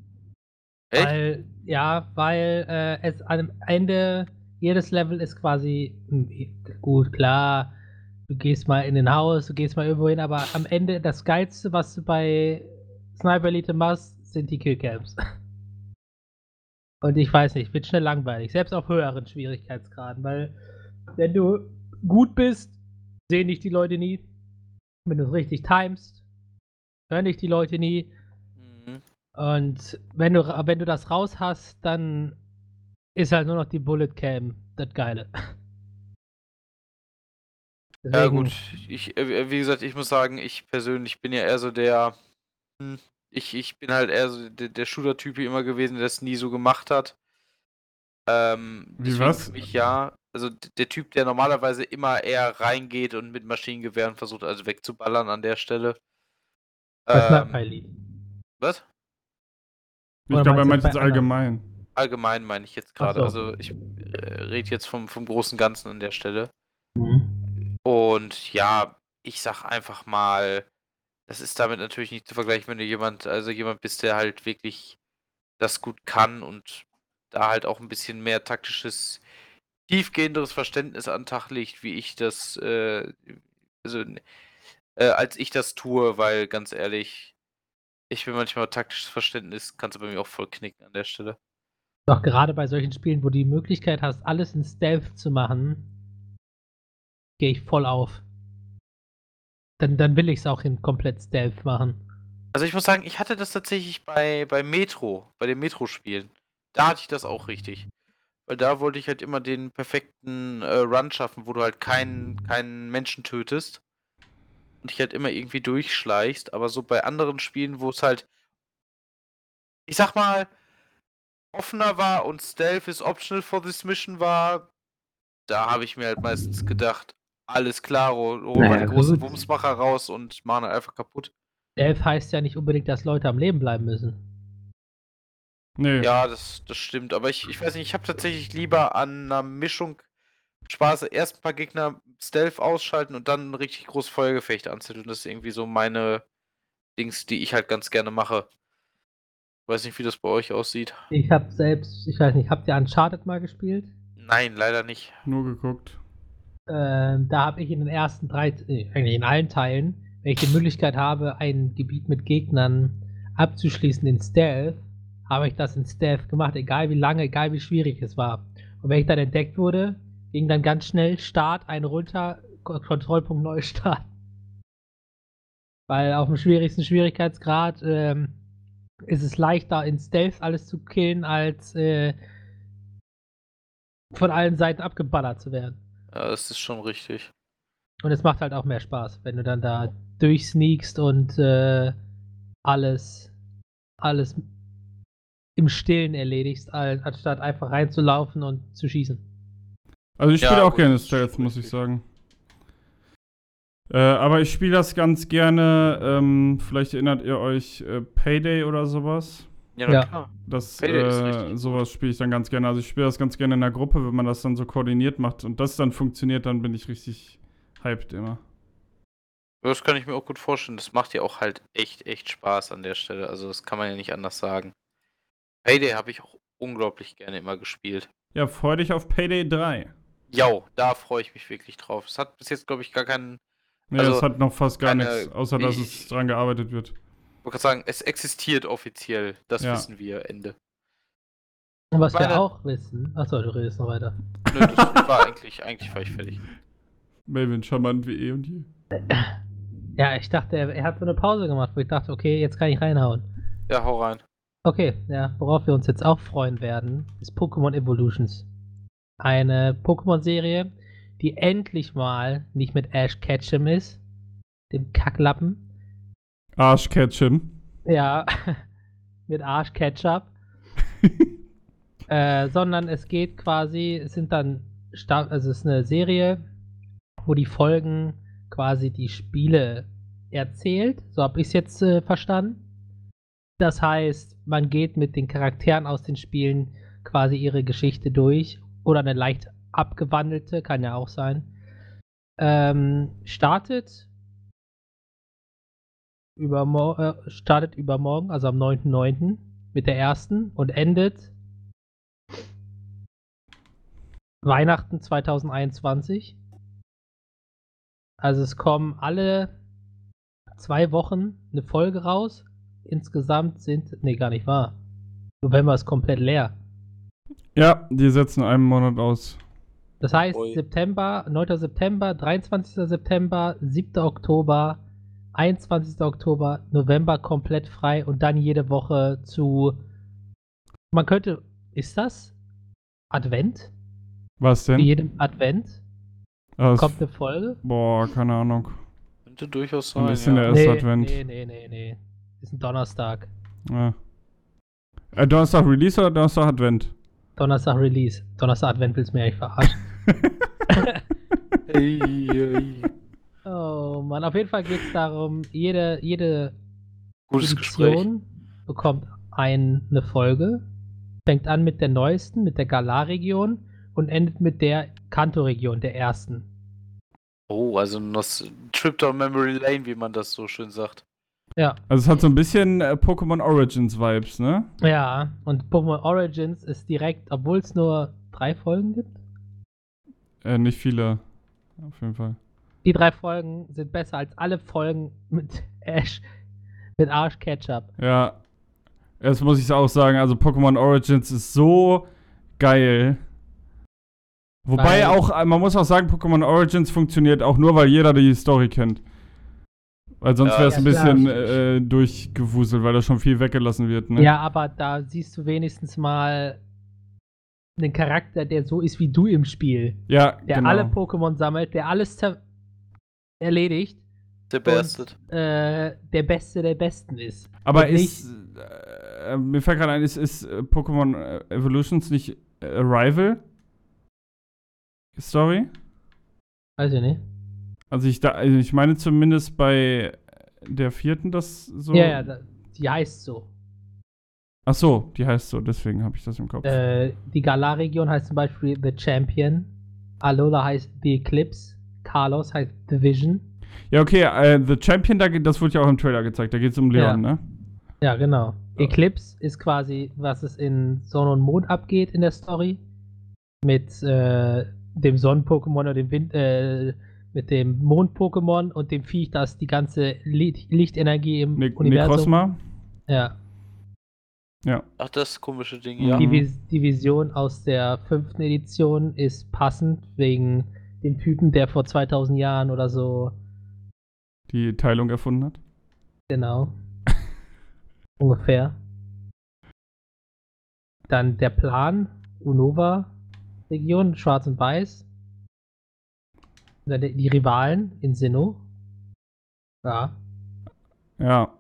Echt? Weil, ja, weil äh, es am Ende jedes Level ist quasi hm, gut, klar, du gehst mal in den Haus, du gehst mal irgendwo hin, aber am Ende das Geilste, was du bei Sniper Elite machst, sind die Killcams. Und ich weiß nicht, wird schnell langweilig, selbst auf höheren Schwierigkeitsgraden, weil wenn du gut bist, sehen dich die Leute nie. Wenn du es richtig timest, hören dich die Leute nie. Mhm. Und wenn du, wenn du das raus hast, dann ist halt nur noch die Bullet Cam das Geile. Ja Deswegen- gut, ich, äh, wie gesagt, ich muss sagen, ich persönlich bin ja eher so der, hm, ich, ich bin halt eher so der, der Shooter-Typ hier immer gewesen, der das nie so gemacht hat. Ähm, Wie was? für mich ja, also der Typ, der normalerweise immer eher reingeht und mit Maschinengewehren versucht, also wegzuballern an der Stelle. Ähm, was? Ich glaube, er meinst meint du jetzt allgemein. Allgemein meine ich jetzt gerade. so. Also ich äh, rede jetzt vom, vom großen Ganzen an der Stelle. Mhm. Und ja, ich sag einfach mal, das ist damit natürlich nicht zu vergleichen, wenn du jemand, also jemand bist, der halt wirklich das gut kann und da halt auch ein bisschen mehr taktisches, tiefgehenderes Verständnis an den Tag legt, wie ich das, äh, also äh, als ich das tue, weil ganz ehrlich, ich bin manchmal taktisches Verständnis, kannst du bei mir auch voll knicken an der Stelle. Doch gerade bei solchen Spielen, wo du die Möglichkeit hast, alles in Stealth zu machen, gehe ich voll auf. Dann, dann will ich es auch in komplett Stealth machen. Also ich muss sagen, ich hatte das tatsächlich bei, bei Metro, bei den Metro-Spielen. Da hatte ich das auch richtig. Weil da wollte ich halt immer den perfekten äh, Run schaffen, wo du halt keinen, keinen Menschen tötest. Und dich halt immer irgendwie durchschleichst. Aber so bei anderen Spielen, wo es halt, ich sag mal, offener war und Stealth is optional for this mission war, da habe ich mir halt meistens gedacht, alles klar, hol Naja, die großen gut. Wumsmacher raus und machen halt einfach kaputt. Stealth heißt ja nicht unbedingt, dass Leute am Leben bleiben müssen. Nee. Ja, das, das stimmt. Aber ich, ich weiß nicht, ich habe tatsächlich lieber an einer Mischung Spaß, erst ein paar Gegner Stealth ausschalten und dann ein richtig großes Feuergefecht anzetteln. Das ist irgendwie so meine Dings, die ich halt ganz gerne mache. Weiß nicht, wie das bei euch aussieht. Ich habe selbst, ich weiß nicht, habt ihr Uncharted mal gespielt? Nein, leider nicht. Nur geguckt. Ähm, da habe ich in den ersten drei, äh, eigentlich in allen Teilen, wenn ich die Möglichkeit habe, ein Gebiet mit Gegnern abzuschließen in Stealth, habe ich das in Stealth gemacht, egal wie lange, egal wie schwierig es war. Und wenn ich dann entdeckt wurde, ging dann ganz schnell Start, ein runter, Ko- Kontrollpunkt neu starten. Weil auf dem schwierigsten Schwierigkeitsgrad ähm, ist es leichter in Stealth alles zu killen, als äh, von allen Seiten abgeballert zu werden. Ja, das ist schon richtig. Und es macht halt auch mehr Spaß, wenn du dann da durchsneakst und äh, alles, alles im Stillen erledigst, anstatt einfach reinzulaufen und zu schießen. Also ich Ja, spiele auch gut, gerne Stealth, muss ich sagen. Äh, aber ich spiele das ganz gerne, ähm, vielleicht erinnert ihr euch äh, Payday oder sowas. Ja, na Ja. klar. Das, äh, sowas spiele ich dann ganz gerne. Also ich spiele das ganz gerne in der Gruppe, wenn man das dann so koordiniert macht und das dann funktioniert, dann bin ich richtig hyped immer. Das kann ich mir auch gut vorstellen. Das macht ja auch halt echt, echt Spaß an der Stelle. Also das kann man ja nicht anders sagen. Payday habe ich auch unglaublich gerne immer gespielt. Ja, freu dich auf Payday 3. Ja, da freue ich mich wirklich drauf. Es hat bis jetzt, glaube ich, gar keinen. Nee, Also, das hat noch fast gar keine- nichts, außer dass ich- es dran gearbeitet wird. Ich wollte gerade sagen, es existiert offiziell. Das Ja. wissen wir. Ende. Und was Meine- wir auch wissen. Achso, du redest noch weiter. Nö, das war eigentlich, eigentlich war ich fertig. Melvin, charmant wie eh und je. Ja, ich dachte, er, er hat so eine Pause gemacht, wo ich dachte, okay, jetzt kann ich reinhauen. Ja, hau rein. Okay, ja, worauf wir uns jetzt auch freuen werden, ist Pokémon Evolutions. Eine Pokémon-Serie, die endlich mal nicht mit Ash Ketchum ist, dem Kacklappen. Arschcatchem. Ja, mit Arsch Ketchup. äh, sondern es geht quasi, es sind dann, also es ist eine Serie, wo die Folgen quasi die Spiele erzählt. So habe ich es jetzt äh, verstanden. Das heißt, man geht mit den Charakteren aus den Spielen quasi ihre Geschichte durch. Oder eine leicht abgewandelte, kann ja auch sein. Ähm, startet übermor äh, startet übermorgen, also am 9.9. mit der ersten und endet Weihnachten 2021. Also es kommen alle zwei Wochen eine Folge raus. Insgesamt sind, nee, gar nicht wahr. November ist komplett leer. Ja, die setzen einen Monat aus. Das heißt, Ui. September, 9. September, 23. September, 7. Oktober, 21. Oktober, November komplett frei und dann jede Woche zu. Man könnte. Ist das? Advent? Was denn? jedem Advent das- kommt eine Folge? boah, keine Ahnung. Könnte durchaus Ein sein. bisschen ja. der- Erst Advent. nee, nee, nee, nee. Ist ein Donnerstag. Ja. Äh, Donnerstag Release oder Donnerstag Advent? Donnerstag Release. Donnerstag Advent willst du mir eigentlich verarschen. Ei, ei. Oh Mann, auf jeden Fall geht es darum, jede, jede Gutes Gespräch. Edition bekommt ein, eine Folge. Fängt an mit der neuesten, mit der Galar-Region und endet mit der Kanto-Region, der ersten. Oh, also ein Nos- Trip down Memory Lane, wie man das so schön sagt. Ja. Also es hat so ein bisschen äh, Pokémon Origins Vibes, ne? Ja, und Pokémon Origins ist direkt, obwohl es nur drei Folgen gibt. Äh, nicht viele. Auf jeden Fall. Die drei Folgen sind besser als alle Folgen mit Ash, mit Arsch Ketchup. Ja. Jetzt muss ich auch sagen, also Pokémon Origins ist so geil. Wobei Weil- auch, man muss auch sagen, Pokémon Origins funktioniert auch nur, weil jeder die Story kennt. Weil sonst Ja, wäre es ja, ein bisschen äh, durchgewuselt, weil da schon viel weggelassen wird, ne? Ja, aber da siehst du wenigstens mal einen Charakter, der so ist wie du im Spiel. Ja, Der genau. alle Pokémon sammelt, der alles zer- erledigt. Der Bastard. äh, der Beste der Besten ist. Aber Und nicht- ist, äh, mir fällt gerade ein, ist, ist äh, Pokémon äh, Evolutions nicht äh, Arrival Story? Weiß ich nicht. Also ich, da, also ich meine zumindest bei der vierten das so. Ja, ja, da, die heißt so. Ach so, die heißt so, deswegen habe ich das im Kopf. Äh, die Galar-Region heißt zum Beispiel The Champion. Alola heißt The Eclipse. Carlos heißt The Vision. Ja, okay, äh, The Champion, da, geht- das wurde ja auch im Trailer gezeigt, da geht es um Leon, Ja. ne? Ja, genau. Ja. Eclipse ist quasi, was es in Sonne und Mond abgeht in der Story. Mit äh, dem Sonnen-Pokémon oder dem Wind, äh, mit dem Mond-Pokémon und dem Viech, das die ganze Licht Lichtenergie im Ne Universum. Necrozma. Ja. Ja. Ach, das komische Ding, ja. Die, Vis die Vision aus der fünften Edition ist passend wegen dem Typen, der vor 2000 Jahren oder so, Die Teilung erfunden hat. genau, ungefähr. Dann der Plan, Unova-Region, schwarz und weiß. Dann die- Rivalen in Sinnoh. Ja. Ja.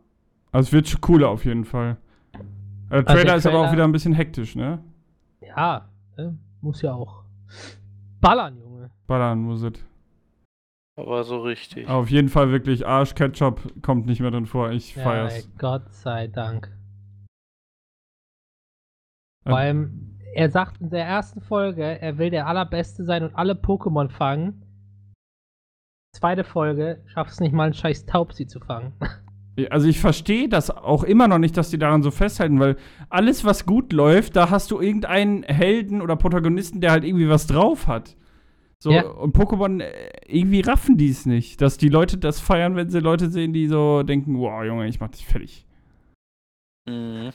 Also es wird schon cooler auf jeden Fall. Äh, Der Also Trailer der ist aber auch Trailer- wieder ein bisschen hektisch, ne? Ja, ne? muss ja auch ballern, Junge. Ballern muss es. Aber so richtig. Auf jeden Fall wirklich Arsch, Ketchup kommt nicht mehr drin vor. Ich Ja, ey, feier's. Gott sei Dank. Ähm, Vor allem, er sagt in der ersten Folge, er will der Allerbeste sein und alle Pokémon fangen. Zweite Folge, schafft es nicht mal, einen scheiß Taubsi zu fangen. Also ich verstehe das auch immer noch nicht, dass die daran so festhalten, weil alles, was gut läuft, da hast du irgendeinen Helden oder Protagonisten, der halt irgendwie was drauf hat. So, Ja. und Pokémon, äh, irgendwie raffen die es nicht, dass die Leute das feiern, wenn sie Leute sehen, die so denken, wow, Junge, ich mach dich fertig. Mhm.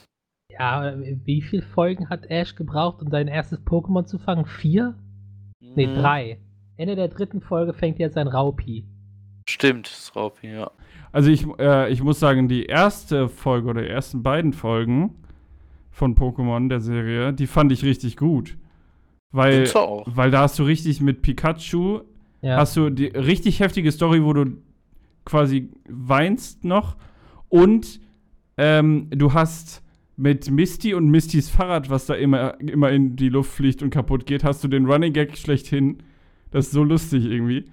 Ja, wie viele Folgen hat Ash gebraucht, um sein erstes Pokémon zu fangen? Vier? Nee, Mhm. drei. Ende der dritten Folge fängt jetzt ein Raupi. Stimmt, das Raupi, ja. Also ich, äh, ich muss sagen, die erste Folge oder die ersten beiden Folgen von Pokémon, der Serie, die fand ich richtig gut. Weil, weil da hast du richtig mit Pikachu Ja. hast du die richtig heftige Story, wo du quasi weinst noch und ähm, du hast mit Misty und Mistys Fahrrad, was da immer, immer in die Luft fliegt und kaputt geht, hast du den Running Gag schlechthin. Das ist so lustig irgendwie.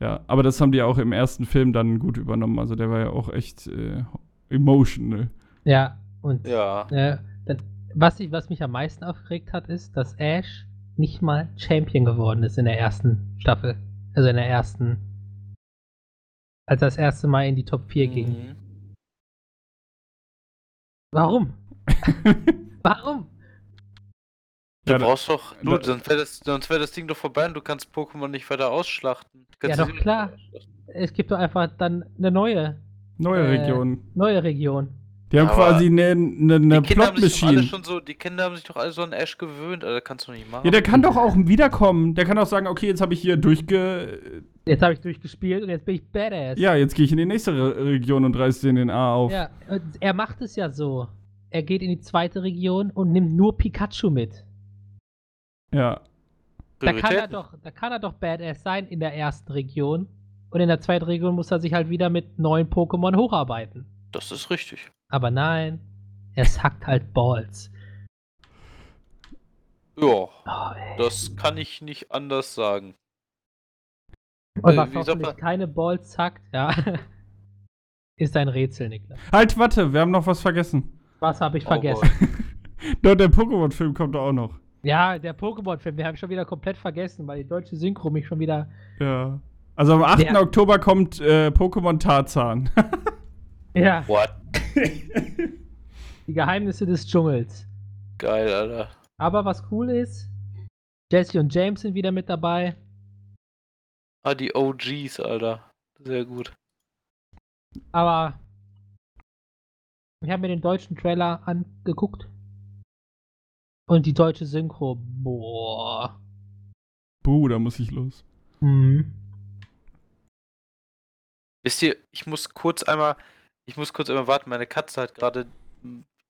Ja, aber das haben die auch im ersten Film dann gut übernommen. Also der war ja auch echt äh, emotional. ja, und Ja. äh, dann, was, ich, was mich am meisten aufgeregt hat, ist, dass Ash nicht mal Champion geworden ist in der ersten Staffel. Also in der ersten. Als er das erste Mal in die Top 4 ging. Mhm. Warum? Warum? Du brauchst doch. Du, sonst wäre das, sonst wär das Ding doch vorbei und du kannst Pokémon nicht weiter ausschlachten. Ja, doch, klar. Es gibt doch einfach dann eine neue, Neue Äh, Region. neue Region. Die haben aber quasi eine, eine, eine Die Kinder haben sich doch alle Plot-Machine. schon so, die Kinder haben sich doch alle so an Ash gewöhnt, Alter, kannst du nicht machen. Ja, der kann doch auch wiederkommen. Der kann auch sagen, okay, jetzt habe ich hier durchge... Jetzt habe ich durchgespielt und jetzt bin ich Badass. Ja, jetzt gehe ich in die nächste Re Region und reiß den den A auf. Ja, er macht es ja so. Er geht in die zweite Region und nimmt nur Pikachu mit. Ja. Da kann er doch, da kann er doch Badass sein in der ersten Region. Und in der zweiten Region muss er sich halt wieder mit neuen Pokémon hocharbeiten. Das ist richtig. Aber nein, er sackt halt Balls. Ja, Oh, das kann ich nicht anders sagen. Und äh, was hoffentlich keine Balls sackt, ja, ist ein Rätsel, Niklas. Halt, warte, wir haben noch was vergessen. Was habe ich Oh vergessen? Doch, der Pokémon-Film kommt auch noch. ja, der Pokémon-Film, den habe ich schon wieder komplett vergessen, weil die deutsche Synchro mich schon wieder. Ja. Also am 8. Der- Oktober kommt äh, Pokémon Tarzan. Ja, What? die Geheimnisse des Dschungels. Geil, Alter. Aber was cool ist, Jesse und James sind wieder mit dabei. Ah, die OGs, Alter. Sehr gut. Aber ich habe mir den deutschen Trailer angeguckt. Und die deutsche Synchro, boah. Buh, da muss ich los. Mhm. Wisst ihr, ich muss kurz einmal, ich muss kurz einmal warten, meine Katze hat gerade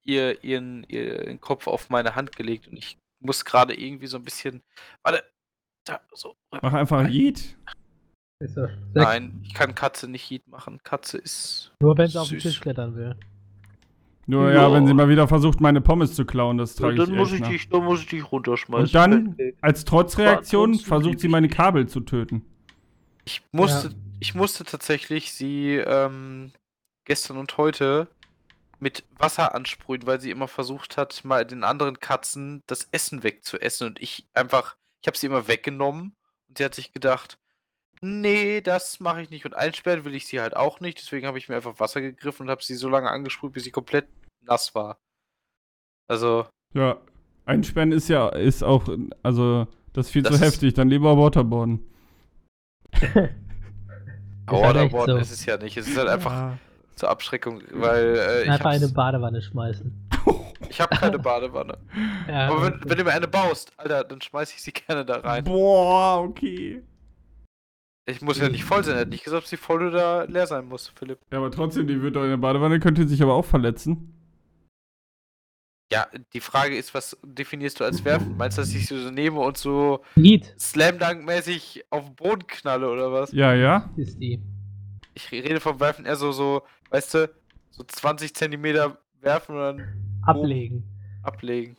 ihr, ihren, ihren Kopf auf meine Hand gelegt und ich muss gerade irgendwie so ein bisschen. Warte. Da, so. Mach einfach Yeet. Nein, ich kann Katze nicht Heat machen. Katze ist. Nur wenn sie auf den Süß. Tisch klettern will. Nur Ja. ja, wenn sie mal wieder versucht, meine Pommes zu klauen, das trage ich dann, muss echt ich nach. dich, dann muss ich dich runterschmeißen. Und dann, als Trotzreaktion, versucht sie ich meine. Kabel zu töten. Ich musste, ich musste tatsächlich sie ähm, gestern und heute mit Wasser ansprühen, weil sie immer versucht hat, mal den anderen Katzen das Essen wegzuessen und ich einfach, ich habe sie immer weggenommen und sie hat sich gedacht, nee, das mache ich nicht und einsperren will ich sie halt auch nicht, deswegen habe ich mir einfach Wasser gegriffen und habe sie so lange angesprüht, bis sie komplett nass war. Also, Ja, einsperren ist ja, ist auch, also, das ist viel Das zu heftig. Dann lieber Waterboarden. Ist halt Waterboarden so. ist es ja nicht, es ist halt einfach Ja. Zur Abschreckung, weil äh, ich Einfach eine Badewanne schmeißen. Ich habe keine Badewanne. Ja, Aber wenn, wenn du mir eine baust, Alter, dann schmeiß ich sie gerne da rein. Boah, okay. Ich muss ja nicht voll sein. Er hat nicht gesagt, ob sie voll oder leer sein muss, Philipp. Ja, aber trotzdem, die wird doch in der Badewanne, könnte sich aber auch verletzen. Ja, die Frage ist, was definierst du als werfen? Meinst du, dass ich sie so nehme und so Slam Dunk-mäßig auf den Boden knalle oder was? Ja, ja. ist die. Ich rede vom Werfen eher so, so, weißt du, so 20 Zentimeter werfen und dann Ablegen. ablegen.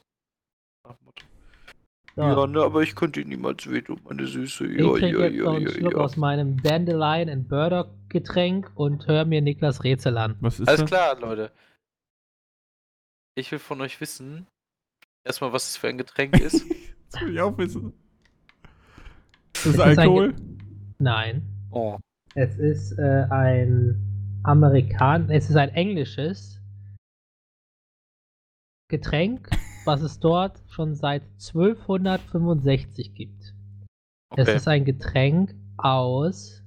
So. Ja, ne, aber ich könnte ihn niemals wehtun, meine Süße. Ich Ja, trinke ja, jetzt noch ja, einen ja, Schluck ja. aus meinem Dandelion and Burdock Getränk und höre mir Niklas Rätsel an. Was ist Alles das? klar, Leute. Ich will von euch wissen, erstmal, was das für ein Getränk ist. Das will ich auch wissen. Ist Es das ist ein Alkohol? Nein. Oh. Es ist äh, ein Amerikan, es ist ein englisches Getränk, was es dort schon seit 1265 gibt. Es Okay. ist ein Getränk aus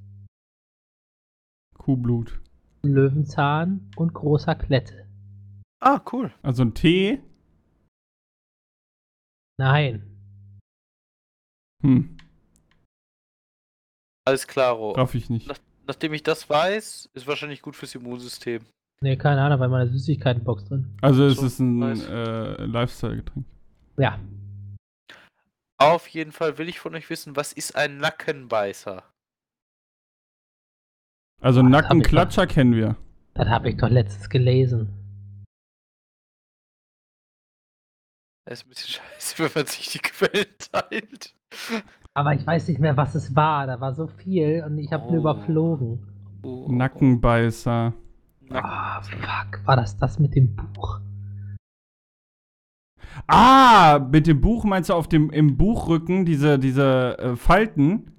Kuhblut. Löwenzahn und großer Klette. Ah, cool. Also ein Tee? Nein. Hm, Alles klaro. raff ich nicht. Nachdem ich das weiß, ist wahrscheinlich gut fürs Immunsystem. Nee, keine Ahnung, bei meiner Süßigkeitenbox drin. Also es So, ist ein nice. äh, Lifestyle-Getränk. Ja. Auf jeden Fall will ich von euch wissen, was ist ein Nackenbeißer? Also Ah, ich Nackenklatscher kennen wir. Das habe ich doch letztens gelesen. Das ist ein bisschen scheiße, wenn man sich die Quellen teilt. Aber ich weiß nicht mehr, was es war. Da war so viel und ich habe nur Oh. überflogen. Oh, Nackenbeißer. Nacken. Ah, fuck. War das das mit dem Buch? Ah, mit dem Buch meinst du auf dem im Buchrücken diese, diese äh, Falten?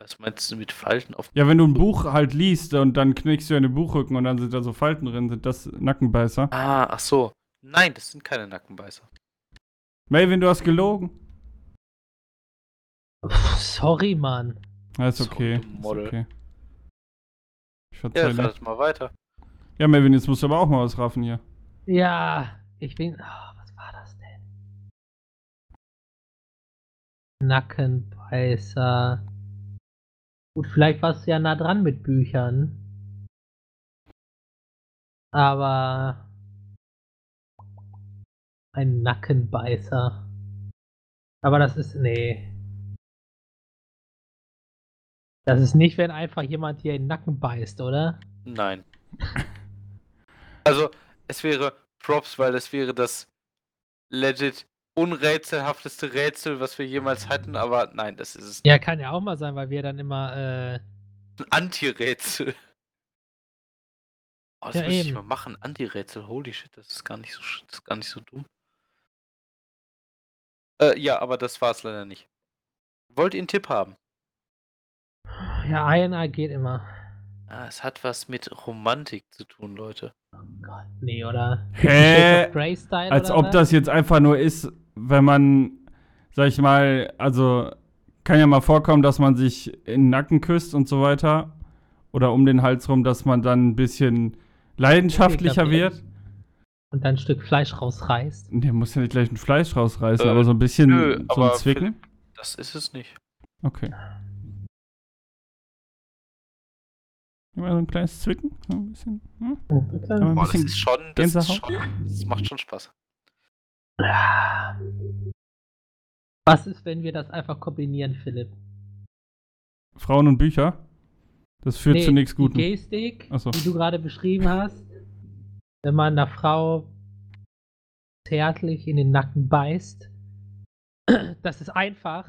Was meinst du mit Falten auf Ja, wenn du ein Buch halt liest und dann knickst du in den Buchrücken und dann sind da so Falten drin, sind das Nackenbeißer. Ah, ach so. Nein, das sind keine Nackenbeißer. Melvin, du hast gelogen. Sorry, Mann. Ja, ist So, okay. du Ist okay. Ich Ja, verzeih dir. ratet mal weiter. Ja, Melvin, jetzt musst du aber auch mal was raffen hier. Ja, ich bin. ah, was war das denn? Nackenbeißer. Gut, vielleicht war es ja nah dran mit Büchern. Aber. Ein Nackenbeißer. Aber das ist. Nee. Das ist nicht, wenn einfach jemand hier in den Nacken beißt, oder? Nein. Also, es wäre Props, weil es wäre das legit unrätselhafteste Rätsel, was wir jemals hatten, aber nein, das ist es. Ja, kann ja auch mal sein, weil wir dann immer. Äh, Ein Anti-Rätsel. Oh, das Ja, müsste ich mal machen. Anti-Rätsel, holy shit, das ist gar nicht so, das ist gar nicht so dumm. Äh, ja, aber das war es leider nicht. Wollt ihr einen Tipp haben? ja, einer geht immer. Ah, es hat was mit Romantik zu tun, Leute. Oh Gott, nee, oder? Hä? Als oder ob was? das jetzt einfach nur ist, wenn man, sag ich mal, also kann ja mal vorkommen, dass man sich in den Nacken küsst und so weiter. Oder um den Hals rum, dass man dann ein bisschen leidenschaftlicher Ich glaub, wird. Und dann ein Stück Fleisch rausreißt. Der muss ja nicht gleich ein Fleisch rausreißen, Äh, aber so ein bisschen nö, so aber ein Zwicken. Das ist es nicht. Okay. Immer so ein kleines Zwicken. So ein bisschen. Hm? Ein Boah, das bisschen ist schon, das ist schon, das macht schon Spaß. Was ist, wenn wir das einfach kombinieren, Philipp? Frauen und Bücher. Das führt zu nichts die Gutem. Gestik, Ach so. die du gerade beschrieben hast, wenn man einer Frau zärtlich in den Nacken beißt, das ist einfach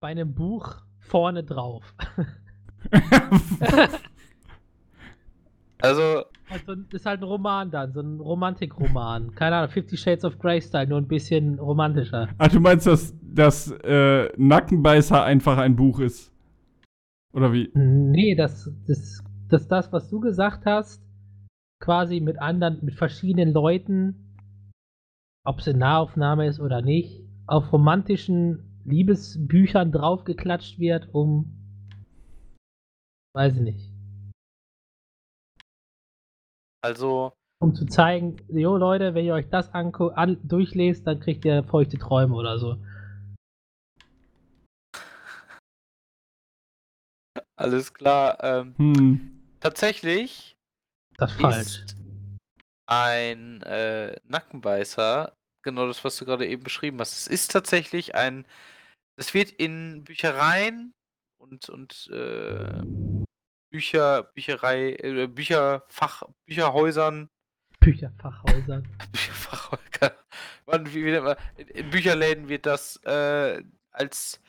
bei einem Buch vorne drauf. Also, Also, das ist halt ein Roman dann, so ein Romantikroman. Keine Ahnung, Fifty Shades of Grey Style, nur ein bisschen romantischer. Ach, du meinst, dass, dass äh, Nackenbeißer einfach ein Buch ist? Oder wie? Nee, das, das, das, das, was du gesagt hast, quasi mit anderen, mit verschiedenen Leuten, ob es eine Nahaufnahme ist oder nicht, auf romantischen Liebesbüchern draufgeklatscht wird, um, weiß ich nicht. Also, Um zu zeigen, jo Leute, wenn ihr euch das an durchlest, dann kriegt ihr feuchte Träume oder so. alles klar. Ähm, Hm. tatsächlich Das ist falsch. ein äh, Nackenbeißer genau das, was du gerade eben beschrieben hast. Es ist tatsächlich ein. Es wird in Büchereien und, und äh, Bücher, Bücherei, äh, Bücherfach, Bücherhäusern, Bücherfachhäuser. Bücherfachhäuser, Mann, wie, wie man- in Bücherläden wird das äh, als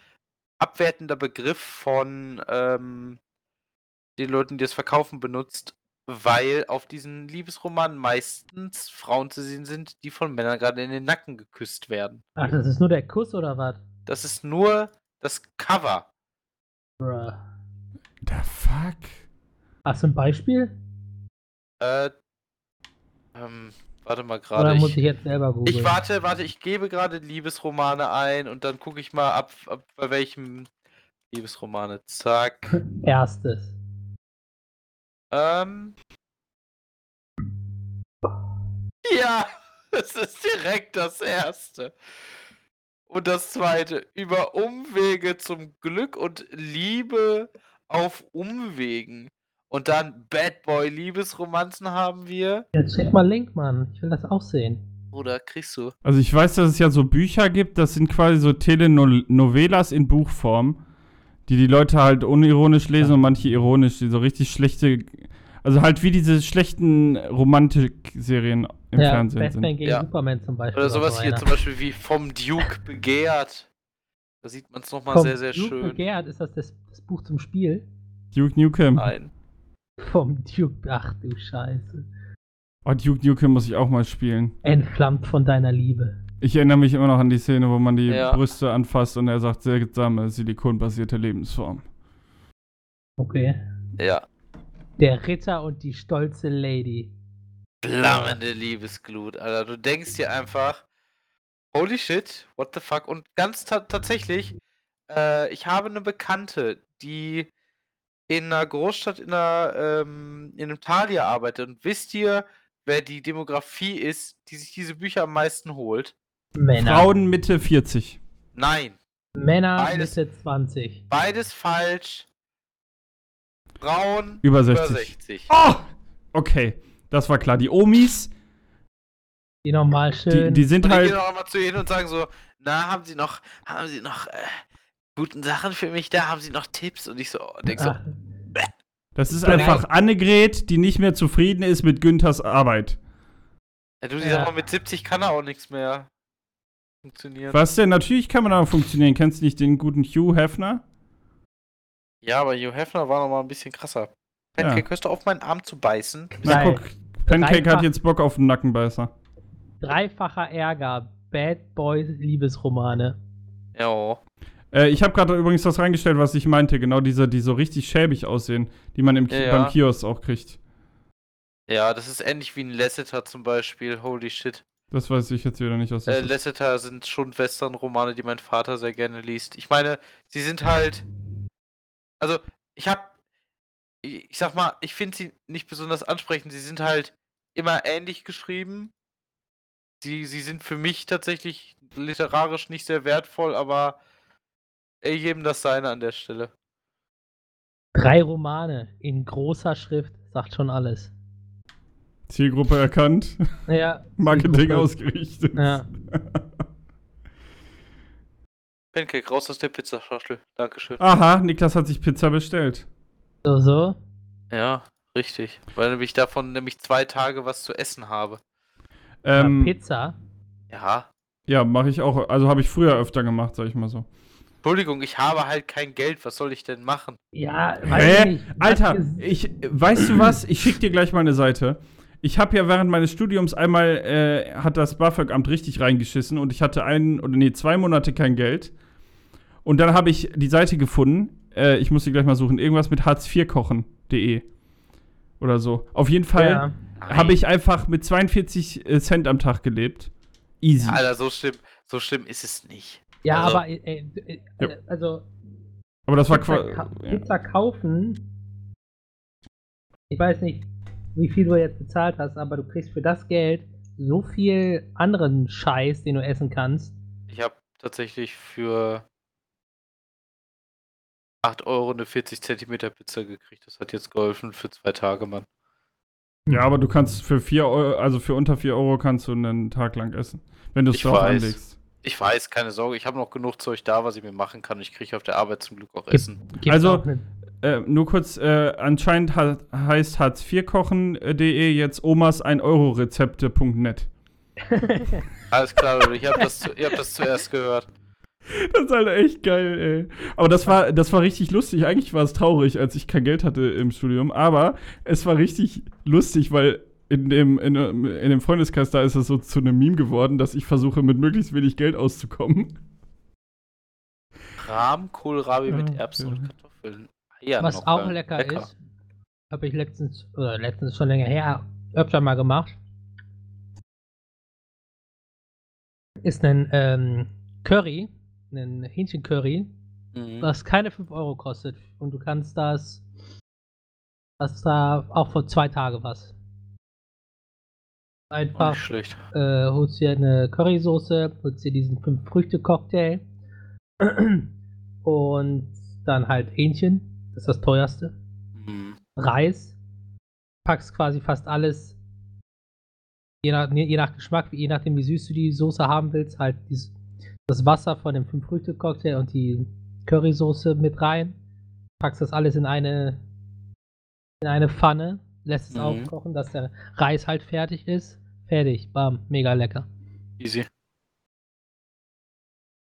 abwertender Begriff von ähm, den Leuten, die es verkaufen, benutzt, weil auf diesen Liebesromanen meistens Frauen zu sehen sind, die von Männern gerade in den Nacken geküsst werden. Ach, das ist nur der Kuss oder was? Das ist nur das Cover. Bruh. The fuck? Hast du ein Beispiel? Äh, ähm, warte mal Oder gerade. muss Ich, ich jetzt selber googeln? ich warte, warte, ich gebe gerade Liebesromane ein und dann gucke ich mal ab, ab bei welchem Liebesromane. Zack. Erstes. Ähm. Ja, es ist direkt das erste. Und das zweite, über Umwege zum Glück und Liebe auf Umwegen. Und dann Bad Boy Liebesromanzen haben wir. Jetzt check mal Link, Mann. Ich will das auch sehen. Oder kriegst du? Also ich weiß, dass es ja so Bücher gibt, das sind quasi so Telenovelas in Buchform, die die Leute halt unironisch lesen Ja. und manche ironisch, die so richtig schlechte, also halt wie diese schlechten Romantikserien im ja, Fernsehen Batman sind. gegen Ja. Superman zum Beispiel. Oder sowas so hier einer. zum Beispiel wie Vom Duke begehrt. Da sieht man es nochmal Vom sehr, sehr Duke schön. Begehrt, ist das, das das Buch zum Spiel? Duke Nukem. Nein. Vom Duke. Ach du Scheiße. Oh, Duke Nukem muss ich auch mal spielen. Entflammt von deiner Liebe. Ich erinnere mich immer noch an die Szene, wo man die Ja. Brüste anfasst und er sagt, seltsame, silikonbasierte Lebensform. Okay. Ja. Der Ritter und die stolze Lady. Flammende Liebesglut, Alter. Du denkst dir einfach, holy shit, what the fuck? Und ganz ta tatsächlich, äh, ich habe eine Bekannte, die in einer Großstadt in, einer, ähm, in einem Tal hier arbeitet. Und wisst ihr, wer die Demografie ist, die sich diese Bücher am meisten holt? Männer. Frauen Mitte 40. Nein, Männer Beides. Mitte 20. beides falsch. Frauen Über über 60. 60. Oh! Okay, das war klar. Die Omis, Die nochmal die, schön. die sind Und halt. gehe noch einmal zu ihnen und sagen so, na, haben sie noch, haben sie noch äh, guten Sachen für mich da? Haben sie noch Tipps? Und ich so, denk so, Ach, Das ist einfach Annegret, die nicht mehr zufrieden ist mit Günthers Arbeit. ja, du, Ja. dieser Mann mit 70 kann er auch nichts mehr funktionieren. Was denn? Natürlich kann man da funktionieren. Kennst du nicht den guten Hugh Hefner? Ja, aber Hugh Hefner war noch mal ein bisschen krasser. Ja. Pancake, hörst du auf, meinen Arm zu beißen? Na guck, Pancake Dreifach- hat jetzt Bock auf einen Nackenbeißer. dreifacher Ärger. Bad Boys Liebesromane. Ja. Äh, ich habe gerade übrigens das reingestellt, was ich meinte. Genau diese, die so richtig schäbig aussehen, die man im Ja, ja. beim Kiosk auch kriegt. Ja, das ist ähnlich wie ein Lasseter zum Beispiel. Holy shit. Das weiß ich jetzt wieder nicht, was das Äh, ist. Lasseter sind schon Western-Romane, die mein Vater sehr gerne liest. Ich meine, sie sind halt. Also, ich hab. Ich ich sag mal, ich finde sie nicht besonders ansprechend. Sie sind halt immer ähnlich geschrieben. Sie, sie sind für mich tatsächlich literarisch nicht sehr wertvoll, aber ey, jedem das seine an der Stelle. Drei Romane in großer Schrift. Sagt schon alles. Zielgruppe erkannt, Ja. Marketing Zielgruppe. ausgerichtet. Ja. Pancake, raus aus der Pizzaschachtel. Dankeschön. Aha, Niklas hat sich Pizza bestellt. So, so. Ja, richtig. Weil nämlich davon nämlich zwei Tage was zu essen habe. Ähm, Ja, Pizza. Ja. ja, mache ich auch. Also habe ich früher öfter gemacht, sag ich mal so. Entschuldigung, ich habe halt kein Geld. Was soll ich denn machen? Ja, weiß ich Hä? nicht. Alter, ich, weißt du was? Ich schick dir gleich mal eine Seite. Ich habe ja während meines Studiums einmal, äh, hat das BAföG-Amt richtig reingeschissen und ich hatte einen, oder nee, zwei Monate kein Geld. Und dann habe ich die Seite gefunden, äh, ich muss sie gleich mal suchen, irgendwas mit hartz4kochen.de oder so. Auf jeden Fall Ja. habe ich einfach mit 42 äh, Cent am Tag gelebt. Easy. Alter, so schlimm, so schlimm ist es nicht. Ja, Also- aber äh, äh, Ja. äh, also Aber das war Pizza, quasi. ka Pizza kaufen. Ich weiß nicht. Wie viel du jetzt bezahlt hast, aber du kriegst für das Geld so viel anderen Scheiß, den du essen kannst. Ich habe tatsächlich für 8 Euro eine 40 Zentimeter Pizza gekriegt. Das hat jetzt geholfen für zwei Tage, Mann. Ja, aber du kannst für 4 Euro, also für unter 4 Euro kannst du einen Tag lang essen. Wenn du es drauf weiß. anlegst. Ich weiß, keine Sorge, ich habe noch genug Zeug da, was ich mir machen kann. Ich kriege auf der Arbeit zum Glück auch Essen. Gibt's Also- auch Äh, nur kurz, äh, anscheinend ha heißt Hartz-IV-Kochen.de jetzt omas 1-Euro-Rezepte.net. Alles klar, Leute, ich habe das, zu- ihr habt das zuerst gehört. Das ist halt echt geil, ey. Aber das war, das war richtig lustig. Eigentlich war es traurig, als ich kein Geld hatte im Studium. Aber es war richtig lustig, weil in dem, in, in dem Freundeskreis da ist es so zu einem Meme geworden, dass ich versuche, mit möglichst wenig Geld auszukommen. Rahm, Kohlrabi mit Ja, Erbsen ja. und Kartoffeln. Eier Was noch, auch äh, lecker, ist, habe ich letztens, oder letztens schon länger her, öfter mal gemacht, ist ein ähm, Curry, ein Hähnchencurry, Mhm. was keine 5 Euro kostet. Und du kannst das, das da auch vor zwei Tage was. Einfach schlecht. äh, holst dir eine Currysoße, holst dir diesen 5-Früchte-Cocktail und dann halt Hähnchen, das ist das teuerste. Mhm. Reis, packst quasi fast alles, je nach, je nach Geschmack, je nachdem wie süß du die Soße haben willst, halt dies, das Wasser von dem 5-Früchte-Cocktail und die Currysoße mit rein, packst das alles in eine in eine Pfanne, lässt es Mhm. aufkochen, dass der Reis halt fertig ist. Fertig, bam, mega lecker. Easy.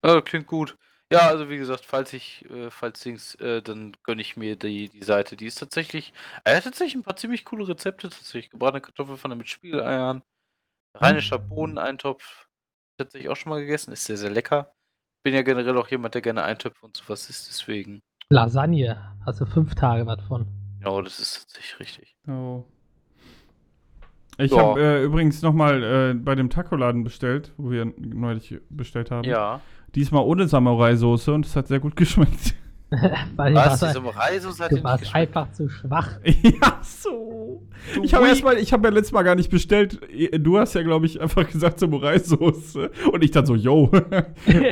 Ja, klingt gut. Ja, also wie gesagt, falls ich, äh, falls Dings, äh, dann gönne ich mir die, die Seite. Die ist tatsächlich, er hat tatsächlich ein paar ziemlich coole Rezepte. Tatsächlich gebratene Kartoffelpfanne mit Spiegeleiern, rheinischer Bohneneintopf. Tatsächlich auch schon mal gegessen. Ist sehr, sehr lecker. Bin ja generell auch jemand, der gerne Eintöpfe und sowas isst. Deswegen, Lasagne, hast du fünf Tage was von. ja, das ist tatsächlich richtig. Oh. Ich Ja. habe äh, übrigens nochmal äh, bei dem Tacoladen bestellt, wo wir neulich bestellt haben. Ja. Diesmal ohne Samurai-Soße und es hat sehr gut geschmeckt. Weil Was? du Die Samurai-Soße hat du warst geschmeckt? einfach zu schwach. ja, so. Du Ich habe erstmal, ich habe ja letztes Mal gar nicht bestellt. Du hast ja, glaube ich, einfach gesagt Samurai-Soße. Und ich dann so, yo.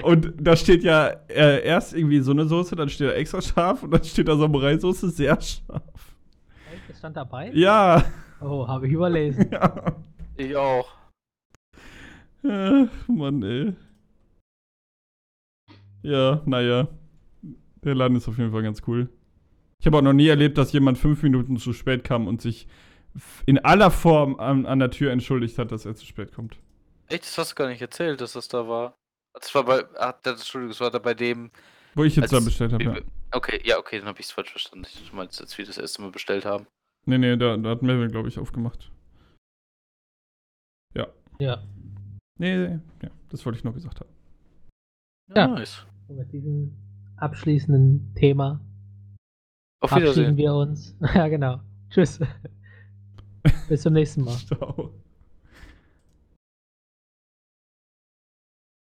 und da steht ja äh, erst irgendwie so eine Soße, dann steht da extra scharf und dann steht da Samurai-Soße sehr scharf. Das stand dabei? Ja. Oh, habe ich überlesen. ja. Ich auch. Ach, Mann, ey. Ja, naja. Der Laden ist auf jeden Fall ganz cool. Ich habe auch noch nie erlebt, dass jemand fünf Minuten zu spät kam und sich in aller Form an, an der Tür entschuldigt hat, dass er zu spät kommt. Echt, das hast du gar nicht erzählt, dass das da war. Das war bei, ach, das, Entschuldigung, das war da bei dem, Wo ich jetzt Als- da bestellt habe, ja. Okay, ja, okay, dann habe ich es falsch verstanden. Ich meinst, als wir das erste Mal bestellt haben. Nee, nee, da, da hat Melvin, glaube ich, aufgemacht. Ja. Nee, nee, ja, das wollte ich nur gesagt haben. Ja. Nice. Und mit diesem abschließenden Thema Auf verabschieden wir uns. ja, genau. Tschüss. Bis zum nächsten Mal. Ciao.